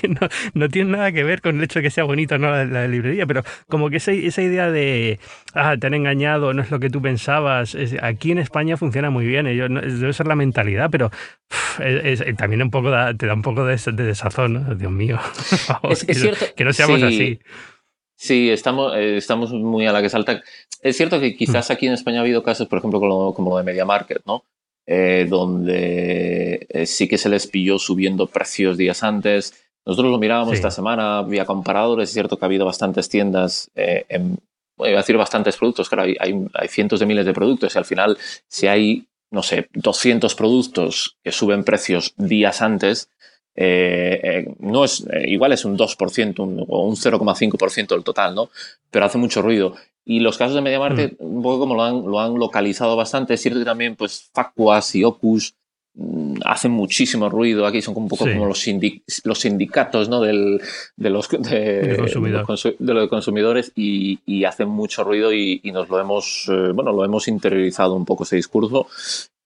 no, no tiene nada que ver con el hecho de que sea bonito no la, librería, pero como que esa, esa idea de, ah, te han engañado, no es lo que tú pensabas, aquí en España funciona muy bien, ellos, debe ser la mentalidad, pero también un poco te da un poco de, desazón, Dios mío, es, cierto, que no seamos así. Sí, estamos, eh, estamos muy a la que salta. Es cierto que quizás aquí en España ha habido casos, por ejemplo, como, lo de Media Market, ¿no? Eh, donde eh, sí que se les pilló subiendo precios días antes. Nosotros lo mirábamos esta semana vía comparadores. Es cierto que ha habido bastantes tiendas en, voy a decir bastantes productos, claro, hay, hay, hay, cientos de miles de productos y al final, si hay, no sé, 200 productos que suben precios días antes, eh, eh, no es, eh, igual es un 2% o un 0,5% del total, ¿no? Pero hace mucho ruido. Y los casos de MediaMarket, mm. un poco como lo han, lo han localizado bastante, es cierto que también, pues, Facuas y Opus mm, hacen muchísimo ruido. Aquí son un poco como los, los sindicatos ¿no? Del, de, los, de, los consumidores y, y, hacen mucho ruido y, y nos lo hemos, bueno, lo hemos interiorizado un poco ese discurso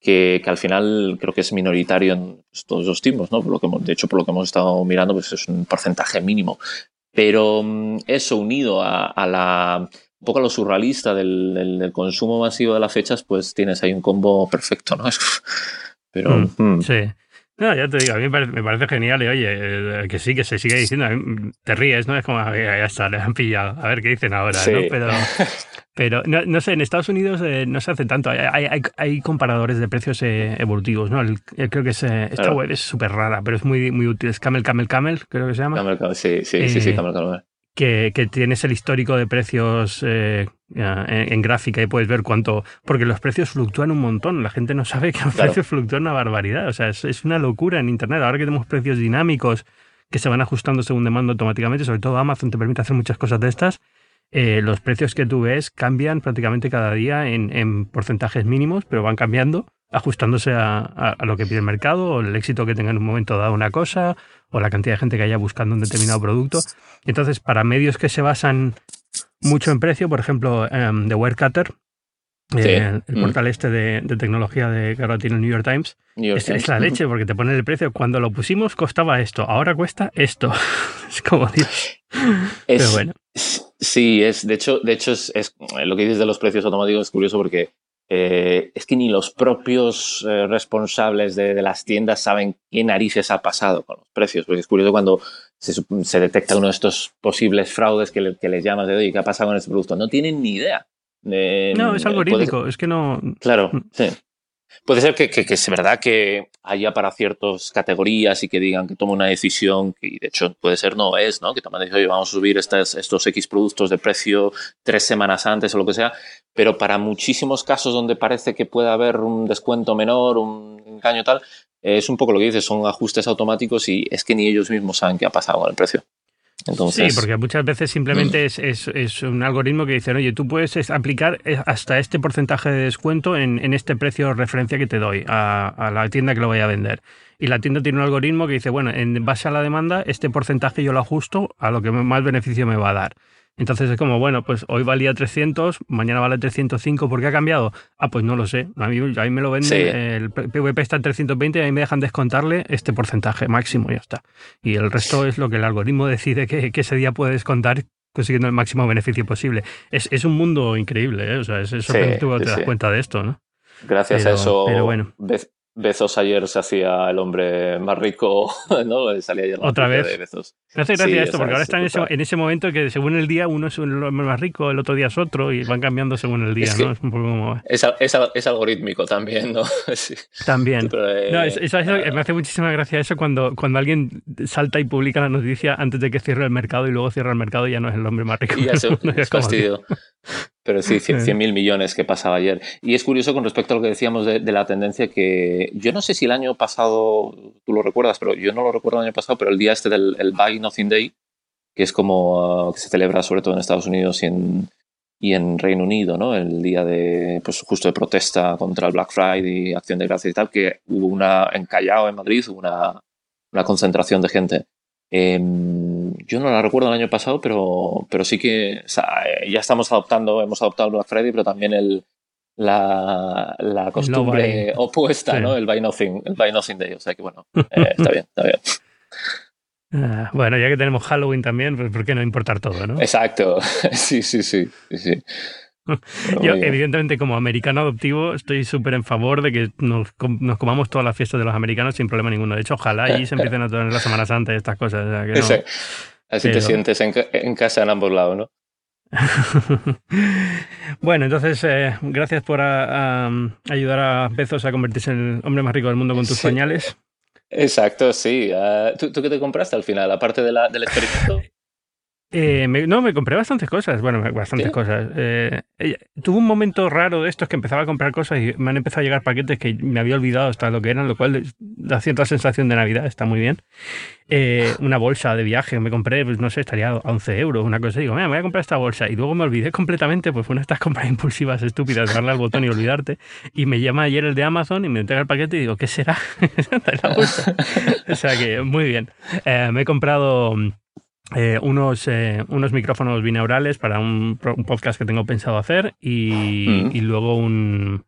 que, al final creo que es minoritario en todos los timos, ¿no? Por lo que, de hecho, por lo que hemos estado mirando, pues es un porcentaje mínimo. Pero mm, eso unido a, la un poco a lo surrealista del, consumo masivo de las fechas, pues tienes ahí un combo perfecto, ¿no? Pero. Mm, mm. Sí. No, ya te digo, a mí me parece, genial y oye, eh, que sí, que se sigue diciendo, te ríes, ¿no? Es como, ya está, le han pillado, a ver qué dicen ahora, ¿no? Pero, pero no, sé, en Estados Unidos eh, no se hace tanto, hay, hay, comparadores de precios eh, evolutivos, ¿no? creo que es, esta web es súper rara, pero es muy, muy útil, es Camel Camel Camel, creo que se llama. Camel Camel, sí, sí, sí, sí, Camel Camel que, que, tienes el histórico de precios en, gráfica y puedes ver cuánto. Porque los precios fluctúan un montón. La gente no sabe que los precios fluctúan una barbaridad. O sea, es, una locura en Internet. Ahora que tenemos precios dinámicos que se van ajustando según demanda automáticamente, sobre todo Amazon te permite hacer muchas cosas de estas. Eh, los precios que tú ves cambian prácticamente cada día en, en porcentajes mínimos, pero van cambiando ajustándose a, lo que pide el mercado o el éxito que tenga en un momento dado una cosa o la cantidad de gente que haya buscando un determinado producto. Entonces, para medios que se basan mucho en precio, por ejemplo, um, The Wirecutter, eh, el, mm. portal este de, tecnología de que ahora tiene el New York Times, es, la leche porque te pone el precio. Cuando lo pusimos costaba esto, ahora cuesta esto. es como Dios. Pero bueno. Sí, es, de hecho, de hecho es, lo que dices de los precios automáticos es curioso porque eh, es que ni los propios eh, responsables de, las tiendas saben qué narices ha pasado con los precios, porque es curioso cuando se, detecta uno de estos posibles fraudes que, le, les llamas de, oye, ¿qué ha pasado con este producto? No tienen ni idea. no, es algoritmico, es que no... Claro, mm. sí. Puede ser que, es verdad que haya para ciertas categorías y que digan que tome una decisión, que de hecho puede ser no es, ¿no? Que toman decisión, vamos a subir estas, estos X productos de precio tres semanas antes o lo que sea, pero para muchísimos casos donde parece que puede haber un descuento menor, un engaño tal, es un poco lo que dices, son ajustes automáticos y es que ni ellos mismos saben qué ha pasado con el precio sí, porque muchas veces simplemente mm. es, un algoritmo que dice, oye, tú puedes aplicar eh, hasta este porcentaje de descuento en, este precio de referencia que te doy a, a, la tienda que lo voy a vender. Y la tienda tiene un algoritmo que dice, bueno, en base a la demanda, este porcentaje yo lo ajusto a lo que más beneficio me va a dar. Entonces es como, bueno, pues hoy valía 300, mañana vale 305, ¿por qué ha cambiado? Ah, pues no lo sé. A mí, a mí me lo venden, el PVP está en 320 y a mí me dejan descontarle este porcentaje máximo y ya está. Y el resto es lo que el algoritmo decide que, ese día puedes contar consiguiendo el máximo beneficio posible. Es, es un mundo increíble, ¿eh? O sea, es, eso que tú te das cuenta de esto, ¿no? Gracias a eso, pero bueno. Bezos ayer se hacía el hombre más rico, ¿no? Salía ayer Otra vez. De Bezos. Me hace gracia esto, porque ahora está en ese, en ese, momento que según el día uno es el hombre más rico, el otro día es otro y van cambiando según el día, ¿no? Es un poco como... Es, es, algorítmico también, ¿no? sí. También. Eh, no, eso, me hace muchísima gracia eso cuando, cuando alguien salta y publica la noticia antes de que cierre el mercado y luego cierra el mercado y ya no es el hombre más rico. Y ya se, es fastidio. Pero sí, 100 mil millones que pasaba ayer. Y es curioso con respecto a lo que decíamos de, la tendencia que yo no sé si el año pasado, tú lo recuerdas, pero yo no lo recuerdo el año pasado, pero el día este del el Buy Nothing Day, que es como uh, que se celebra sobre todo en Estados Unidos y en, y en Reino Unido, ¿no? El día de, pues justo de protesta contra el Black Friday Acción de Gracias y tal, que hubo una, en Callao, en Madrid, hubo una, una concentración de gente. Em, yo no la recuerdo el año pasado, pero, pero sí que ya estamos adoptando, hemos adoptado el Black Friday, pero también el, la, la costumbre opuesta, ¿no? El buy nothing, el buy nothing day. O sea que bueno, eh, está bien, está bien. Ah, bueno, ya que tenemos Halloween también, pues ¿por qué no importar todo, no? Exacto, sí, sí, sí, sí. Yo, evidentemente, como americano adoptivo, estoy súper en favor de que nos, nos, comamos todas las fiestas de los americanos sin problema ninguno. De hecho, ojalá allí se empiecen a tener la Semana Santa y estas cosas. Así te sientes en, casa en ambos lados, ¿no? bueno, entonces, eh, gracias por ayudar a Bezos a convertirse en el hombre más rico del mundo con tus pañales. Exacto, sí. Ah, ¿tú, qué te compraste al final? Aparte de la, del experimento. Eh, no, me compré bastantes cosas. Bueno, bastantes cosas. Eh, tuve un momento raro de estos que empezaba a comprar cosas y me han empezado a llegar paquetes que me había olvidado hasta lo que eran, lo cual da cierta sensación de Navidad, está muy bien. Eh, una bolsa de viaje me compré, pues no sé, estaría a 11 euros, una cosa. Y digo, mira, me voy a comprar esta bolsa. Y luego me olvidé completamente, pues fue una de estas compras impulsivas estúpidas, darle al botón y olvidarte. Y me llama ayer el de Amazon y me entrega el paquete y digo, ¿qué será? la bolsa. o sea que, muy bien. me he comprado eh, unos, eh, unos micrófonos binaurales para un, un, podcast que tengo pensado hacer y, mm. y luego un,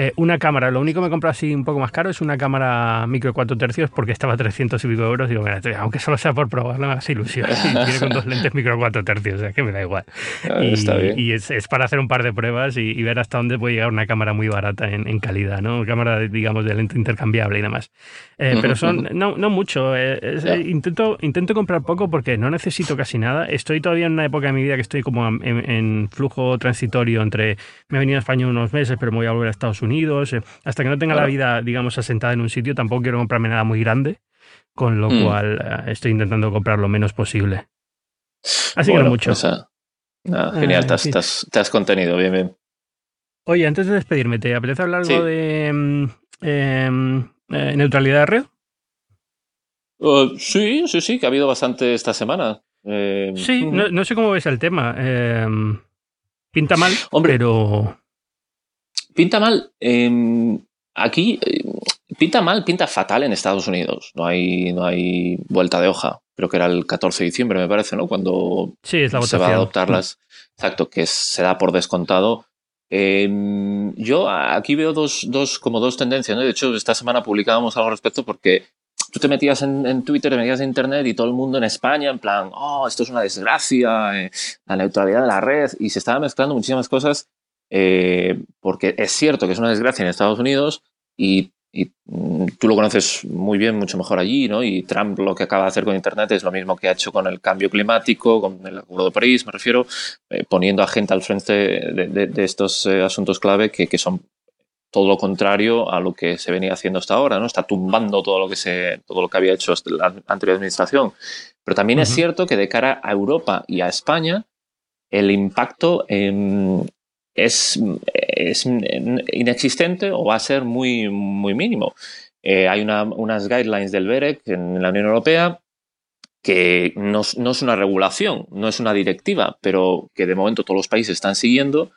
eh, una cámara, lo único que me comprado así un poco más caro es una cámara micro 4 tercios porque estaba a 300 y pico euros. Digo, mira, aunque solo sea por probarla, me hace ilusión. Tiene con dos lentes micro 4 tercios, o sea que me da igual. Ah, y, está bien. y es, es, para hacer un par de pruebas y, ver hasta dónde puede llegar una cámara muy barata en, en calidad, ¿no? Cámara, digamos, de lente intercambiable y demás. Eh, pero son, no, no mucho. Eh, intento, intento comprar poco porque no necesito casi nada. Estoy todavía en una época de mi vida que estoy como en, en flujo transitorio entre me he venido a España unos meses, pero me voy a volver a Estados Unidos Unidos, eh, hasta que no tenga la vida, digamos, asentada en un sitio, tampoco quiero comprarme nada muy grande, con lo mm. cual eh, estoy intentando comprar lo menos posible. Así que no mucho. Pues, ah, genial, te, has, contenido, bien, bien. Oye, antes de despedirme, ¿te apetece hablar algo de em, eh, neutralidad de red? Uh, sí, sí, sí, que ha habido bastante esta semana. sí, no, no, sé cómo ves el tema. Em, pinta mal, Hombre, pero Pinta mal. Em, aquí eh, pinta mal, pinta fatal en Estados Unidos. No hay, no hay vuelta de hoja. Creo que era el 14 de diciembre, me parece, ¿no? Cuando se va a adoptar las. Exacto, que se da por descontado. Em, yo aquí veo dos, dos, como dos tendencias, ¿no? De hecho, esta semana publicábamos algo al respecto porque tú te metías en, Twitter, te metías en Internet y todo el mundo en España, en plan, oh, esto es una desgracia, eh, la neutralidad de la red, y se estaban mezclando muchísimas cosas eh, porque es cierto que es una desgracia en Estados Unidos y, mm, tú lo conoces muy bien, mucho mejor allí, ¿no? Y Trump lo que acaba de hacer con Internet es lo mismo que ha hecho con el cambio climático, con el Acuerdo de París, me refiero, eh, poniendo a gente al frente de, estos eh, asuntos clave que, son todo lo contrario a lo que se venía haciendo hasta ahora, ¿no? Está tumbando todo lo que se, todo lo que había hecho la anterior administración. Pero también es cierto que de cara a Europa y a España, el impacto em, es, inexistente o va a ser muy, muy mínimo. Eh, hay unas guidelines del BEREC en la Unión Europea que no, no, es una regulación, no es una directiva, pero que de momento todos los países están siguiendo.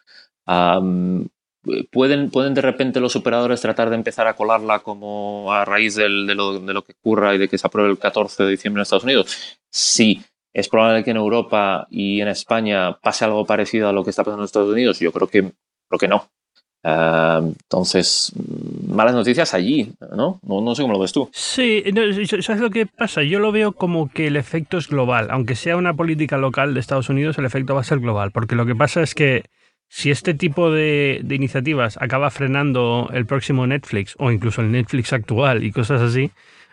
¿pueden, ¿Pueden de repente los operadores tratar de empezar a colarla como a raíz de, lo, de lo que ocurra y de que se apruebe el 14 de diciembre en Estados Unidos? Sí. ¿Es probable que en Europa y en España pase algo parecido a lo que está pasando en Estados Unidos? Yo creo que, creo que no. entonces, malas noticias allí, ¿no? ¿no? sé cómo lo ves tú. Sí, ¿sabes lo que pasa? Yo lo veo como que el efecto es global. Aunque sea una política local de Estados Unidos, el efecto va a ser global. Porque lo que pasa es que si este tipo de, iniciativas acaba frenando el próximo Netflix o incluso el Netflix actual y cosas así,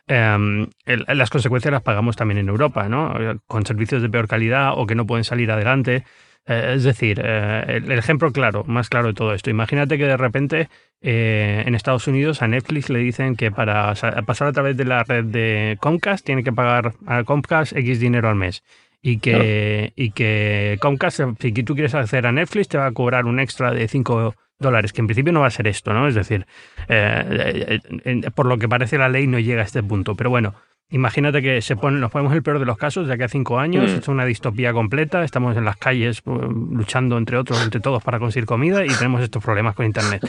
em, las consecuencias las pagamos también en Europa, ¿no? Con servicios de peor calidad o que no pueden salir adelante. Eh, es decir, eh, el, ejemplo claro, más claro de todo esto. Imagínate que de repente eh, en Estados Unidos a Netflix le dicen que para pasar a través de la red de Comcast tiene que pagar a Comcast X dinero al mes. Y que, y que Comcast, si tú quieres acceder a Netflix, te va a cobrar un extra de 5 dólares, que en principio no va a ser esto, ¿no? Es decir, por lo que parece la ley no llega a este punto. Pero bueno, Imagínate que se pone, nos ponemos el peor de los casos, ya que a cinco años mm. es una distopía completa, estamos en las calles pues, luchando entre otros, entre todos para conseguir comida y tenemos estos problemas con Internet.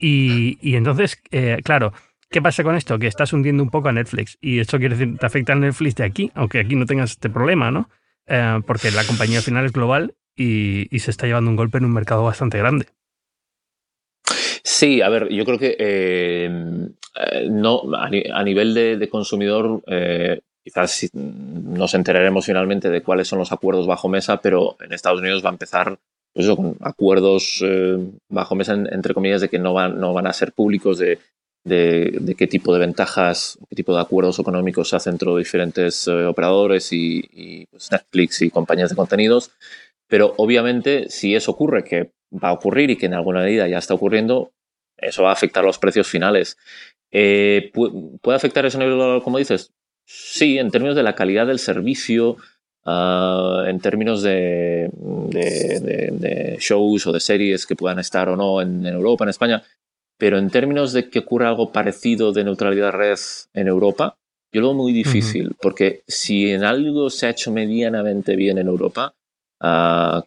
Y, y entonces, eh, claro, ¿qué pasa con esto? Que estás hundiendo un poco a Netflix y esto quiere decir, te afecta al Netflix de aquí, aunque aquí no tengas este problema, ¿no? Eh, porque la compañía al final es global y, se está llevando un golpe en un mercado bastante grande. Sí, a ver, yo creo que eh, eh, no, a, nivel de, consumidor, eh, quizás nos enteraremos finalmente de cuáles son los acuerdos bajo mesa, pero en Estados Unidos va a empezar pues con acuerdos bajo mesa, entre comillas, de que no van, no van a ser públicos, de, de, qué tipo de ventajas, qué tipo de acuerdos económicos se hacen entre diferentes operadores y, pues Netflix y compañías de contenidos. Pero obviamente, si eso ocurre, que va a ocurrir y que en alguna medida ya está ocurriendo, eso va a afectar los precios finales. Eh, ¿Puede afectar eso a nivel como dices? Sí, en términos de la calidad del servicio, ah, en términos de, shows o de series que puedan estar o no en, Europa, en España, pero en términos de que ocurra algo parecido de neutralidad red en Europa, yo lo veo muy difícil, porque si en algo se ha hecho medianamente bien en Europa,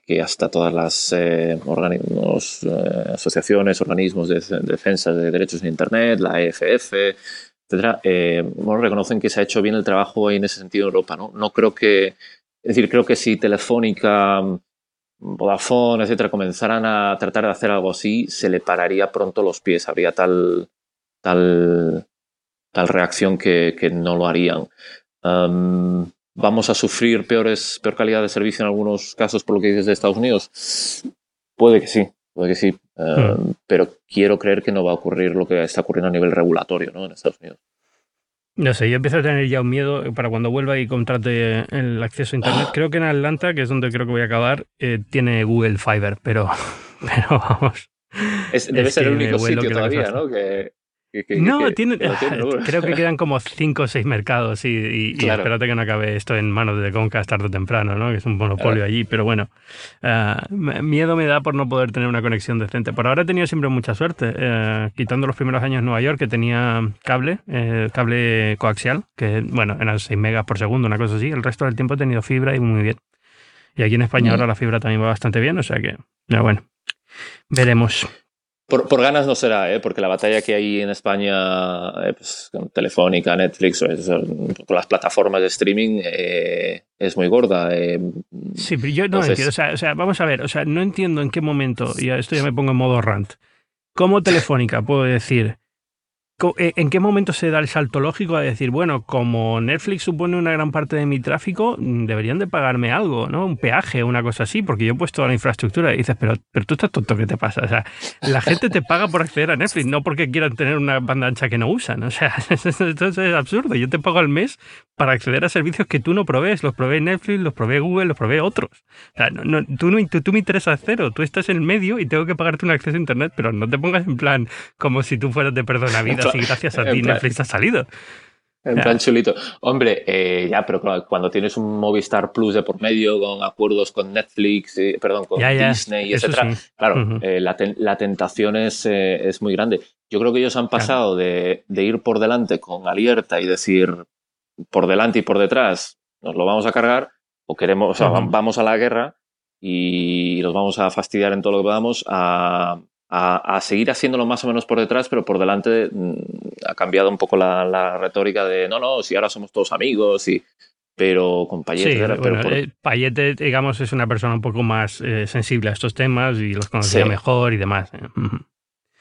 que hasta todas las eh, eh, asociaciones, organismos de, defensa de derechos en Internet, la EFF, etcétera, eh, reconocen que se ha hecho bien el trabajo en ese sentido en Europa. ¿no? no creo que, es decir, creo que si Telefónica, Vodafone, etcétera, comenzaran a tratar de hacer algo así, se le pararía pronto los pies, habría tal, tal, tal reacción que, que no lo harían vamos a sufrir peores, peor calidad de servicio en algunos casos por lo que dices de Estados Unidos? Puede que sí, puede que sí, hmm. pero quiero creer que no va a ocurrir lo que está ocurriendo a nivel regulatorio ¿no? en Estados Unidos. No sé, yo empiezo a tener ya un miedo para cuando vuelva y contrate el acceso a Internet. Creo que en Atlanta, que es donde creo que voy a acabar, eh, tiene Google Fiber, pero, pero vamos. debe ser el único sitio todavía, ¿no? Que, no, tiene, creo que quedan como cinco o seis mercados y, espérate que no acabe esto en manos de Comcast tarde o temprano, ¿no? que es un monopolio allí, pero bueno, ah, miedo me da por no poder tener una conexión decente. Por ahora he tenido siempre mucha suerte, eh, quitando los primeros años en Nueva York que tenía cable, eh, cable coaxial, que bueno, eran 6 megas por segundo, una cosa así, el resto del tiempo he tenido fibra y muy bien. Y aquí en España ahora la fibra también va bastante bien, o sea que, ya bueno, veremos. Por, ganas no será, ¿eh? porque la batalla que hay en España eh, pues, con Telefónica, Netflix, con las plataformas de streaming eh, es muy gorda. Eh. Sí, pero yo no entiendo. O sea, vamos a ver, o sea, no entiendo en qué momento, y esto ya me pongo en modo rant, ¿cómo Telefónica puedo decir ¿En qué momento se da el salto lógico a decir, bueno, como Netflix supone una gran parte de mi tráfico, mm, deberían de pagarme algo, ¿no? Un peaje, una cosa así, porque yo he puesto la infraestructura y dices, pero, pero tú estás tonto, ¿qué te pasa? O sea, la gente te paga por acceder a Netflix, no porque quieran tener una banda ancha que no usan. O sea, esto es absurdo. Yo te pago al mes para acceder a servicios que tú no provees. Los provee Netflix, los provee Google, los provee otros. O sea, no, tú, no, tú, tú me interesas cero. Tú estás en medio y tengo que pagarte un acceso a Internet, pero no te pongas en plan como si tú fueras de perdona gracias a ti Netflix ha salido. En plan chulito. Hombre, eh, ya, pero cuando tienes un Movistar Plus de por medio con acuerdos con Netflix, eh, perdón, con Disney, etcétera, claro, eh, la, tentación es, es, muy grande. Yo creo que ellos han pasado de, ir por delante con alerta y decir por delante y por detrás nos lo vamos a cargar o queremos, o sea, vamos a la guerra y los vamos a fastidiar en todo lo que podamos a, a, seguir haciéndolo más o menos por detrás, pero por delante mm, ha cambiado un poco la, retórica de no, no, si ahora somos todos amigos y pero con Payete. pero eh, Payete, digamos, es una persona un poco más eh, sensible a estos temas y los conocía mejor y demás. Eh.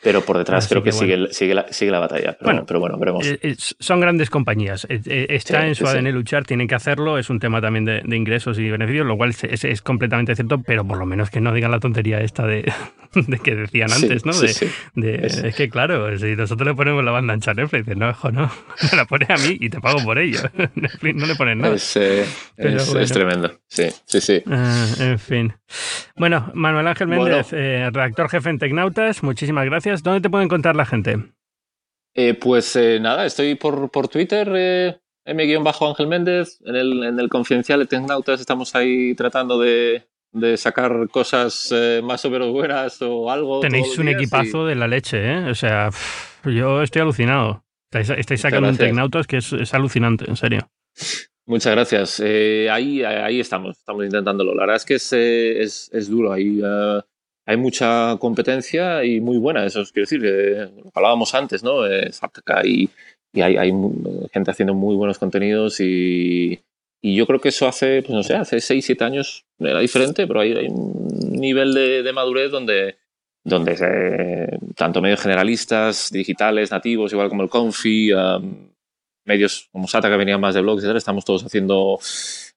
Pero por detrás creo que, sigue, sigue, la, sigue la batalla. Pero bueno, pero bueno, veremos. Eh, eh, son grandes compañías. Eh, está en su ADN luchar, tienen que hacerlo. Es un tema también de, ingresos y beneficios, lo cual es, es, completamente cierto, pero por lo menos que no digan la tontería esta de, de que decían antes, ¿no? De, es, que claro, si nosotros le ponemos la banda ancha a Netflix, no, hijo, no, me la pone a mí y te pago por ello. Netflix no le ponen nada. Es, es tremendo. Sí, sí, sí. Ah, en fin. Bueno, Manuel Ángel Méndez, redactor jefe en Tecnautas, muchísimas gracias. ¿Dónde te puede encontrar la gente? Eh, pues eh, nada, estoy por, por Twitter, eh, M-Ángel Méndez, en el, en el confidencial de Tecnautas estamos ahí tratando de, sacar cosas más o menos buenas o algo. Tenéis un equipazo de la leche, ¿eh? O sea, yo estoy alucinado. Estáis, sacando un Tecnautas que es, alucinante, en serio. Muchas gracias. ahí, ahí estamos, estamos intentándolo. La verdad es que es, es, es duro. Ahí hay mucha competencia y muy buena, eso quiero decir, lo hablábamos antes, ¿no? Es y, hay, hay, gente haciendo muy buenos contenidos y, yo creo que eso hace, pues no sé, hace 6, 7 años era diferente, pero hay, un nivel de, madurez donde, donde eh, tanto medios generalistas, digitales, nativos, igual como el Confi, medios como Sata que venían más de blogs, etc., estamos todos haciendo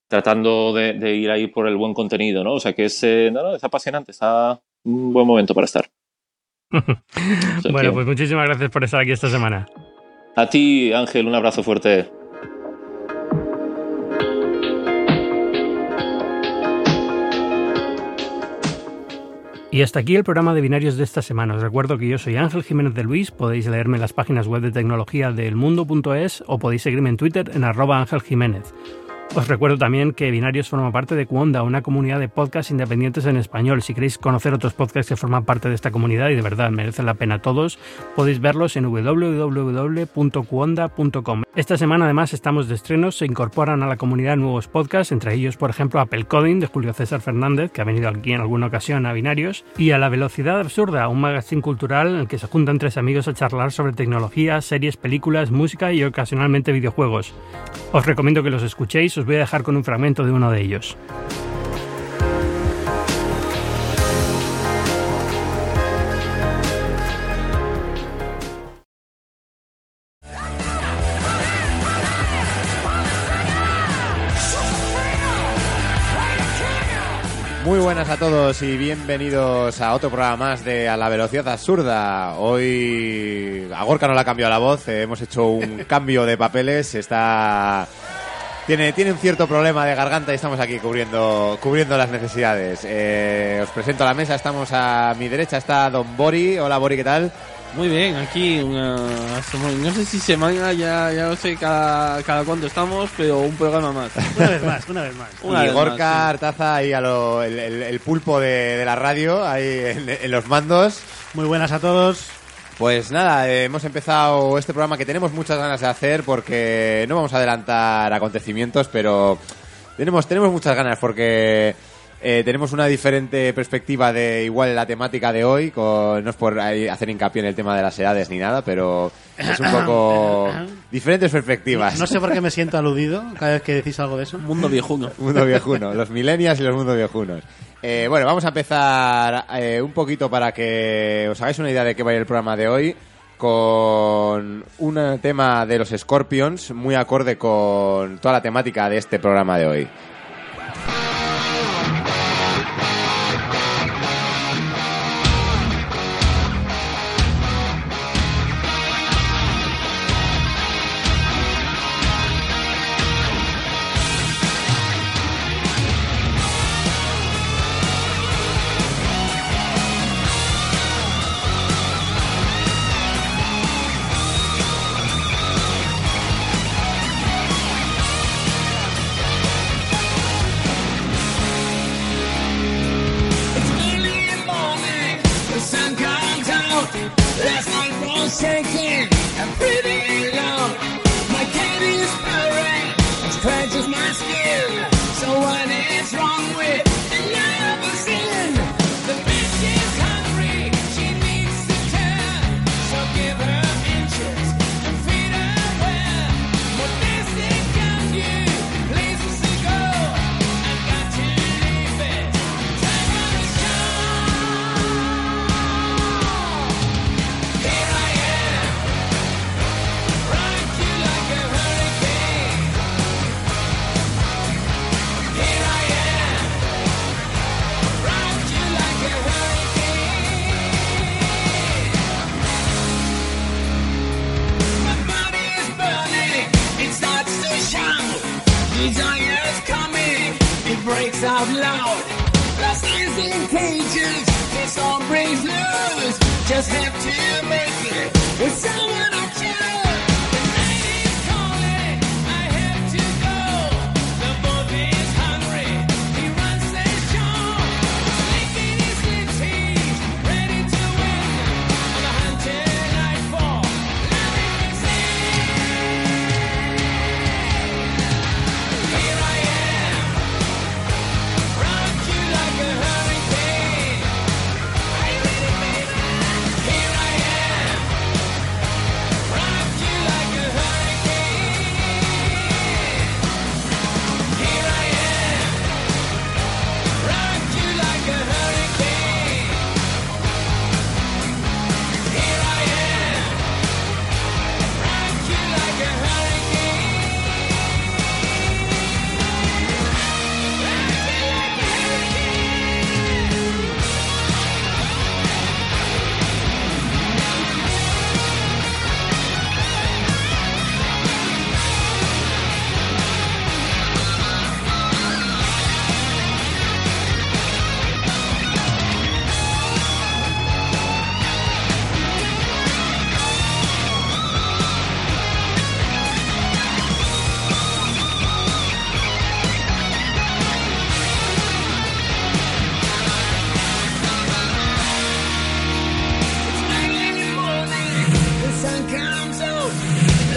tratando de, de, ir ahí por el buen contenido, ¿no? O sea que es, eh, no, no, es apasionante, está, un buen momento para estar. bueno, pues muchísimas gracias por estar aquí esta semana. A ti, Ángel, un abrazo fuerte. Y hasta aquí el programa de binarios de esta semana. Os recuerdo que yo soy Ángel Jiménez de Luis, podéis leerme en las páginas web de tecnología del mundo.es o podéis seguirme en Twitter en arroba Ángel Jiménez. Os recuerdo también que Binarios forma parte de Cuonda, una comunidad de podcasts independientes en español. Si queréis conocer otros podcasts que forman parte de esta comunidad y de verdad merecen la pena todos, podéis verlos en www.cuonda.com. Esta semana además estamos de estrenos, se incorporan a la comunidad nuevos podcasts, entre ellos por ejemplo Apple Coding de Julio César Fernández, que ha venido aquí en alguna ocasión a Binarios, y a La Velocidad Absurda, un magazine cultural en el que se juntan tres amigos a charlar sobre tecnología, series, películas, música y ocasionalmente videojuegos. Os recomiendo que los escuchéis, os voy a dejar con un fragmento de uno de ellos. Muy buenas a todos y bienvenidos a otro programa más de A la Velocidad Absurda. Hoy a Gorka no le ha cambiado la voz, eh, hemos hecho un cambio de papeles, está tiene, tiene un cierto problema de garganta y estamos aquí cubriendo, cubriendo las necesidades. Eh, os presento a la mesa, estamos a mi derecha, está Don Bori. Hola Bori, ¿qué tal? Muy bien, aquí una, no sé si semana, ya, ya no sé cada, cada cuánto estamos, pero un programa más. Una vez más, una vez más. y Gorka Artaza ahí a lo, el, pulpo de, la radio, ahí en los mandos. Muy buenas a todos. Pues nada, eh, hemos empezado este programa que tenemos muchas ganas de hacer porque no vamos a adelantar acontecimientos, pero tenemos, tenemos muchas ganas porque eh, tenemos una diferente perspectiva de igual la temática de hoy, con, no es por hacer hincapié en el tema de las edades ni nada, pero es un poco diferentes perspectivas. No sé por qué me siento aludido cada vez que decís algo de eso. Mundo viejuno. Mundo viejuno, los millennials y los mundos viejunos. Eh, bueno, vamos a empezar eh, un poquito para que os hagáis una idea de qué va a ir el programa de hoy. con un tema de los Scorpions muy acorde con toda la temática de este programa de hoy. breaks out loud. Lost is in cages, it's all brave news. Just have to make it with someone I choose.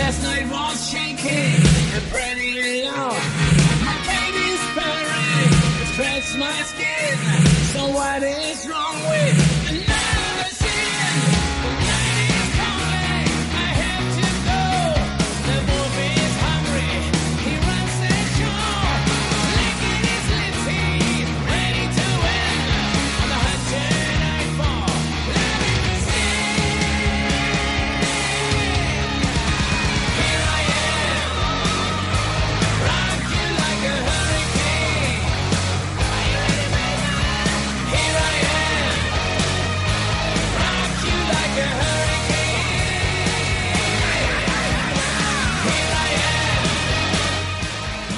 Last night was shaking and pretty low. My pain is burning, it spreads my skin. So what is wrong with? me?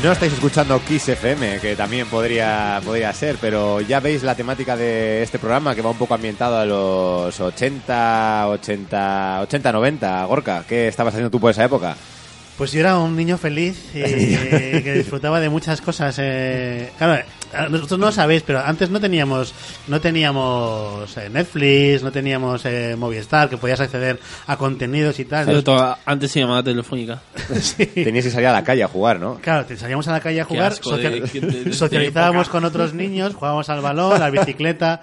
No estáis escuchando Kiss FM, que también podría, podría ser, pero ya veis la temática de este programa que va un poco ambientado a los 80, 80, 80, 90. Gorka, ¿qué estabas haciendo tú por esa época? Pues yo era un niño feliz y que disfrutaba de muchas cosas. Eh, claro, nosotros no lo sabéis, pero antes no teníamos no teníamos eh, Netflix, no teníamos eh, Movistar, que podías acceder a contenidos y tal. Todo- antes se llamaba telefónica. Sí. Tenías que salir a la calle a jugar, ¿no? Claro, te salíamos a la calle a jugar, asco de- social- de- de- socializábamos de con otros niños, jugábamos al balón, a la bicicleta.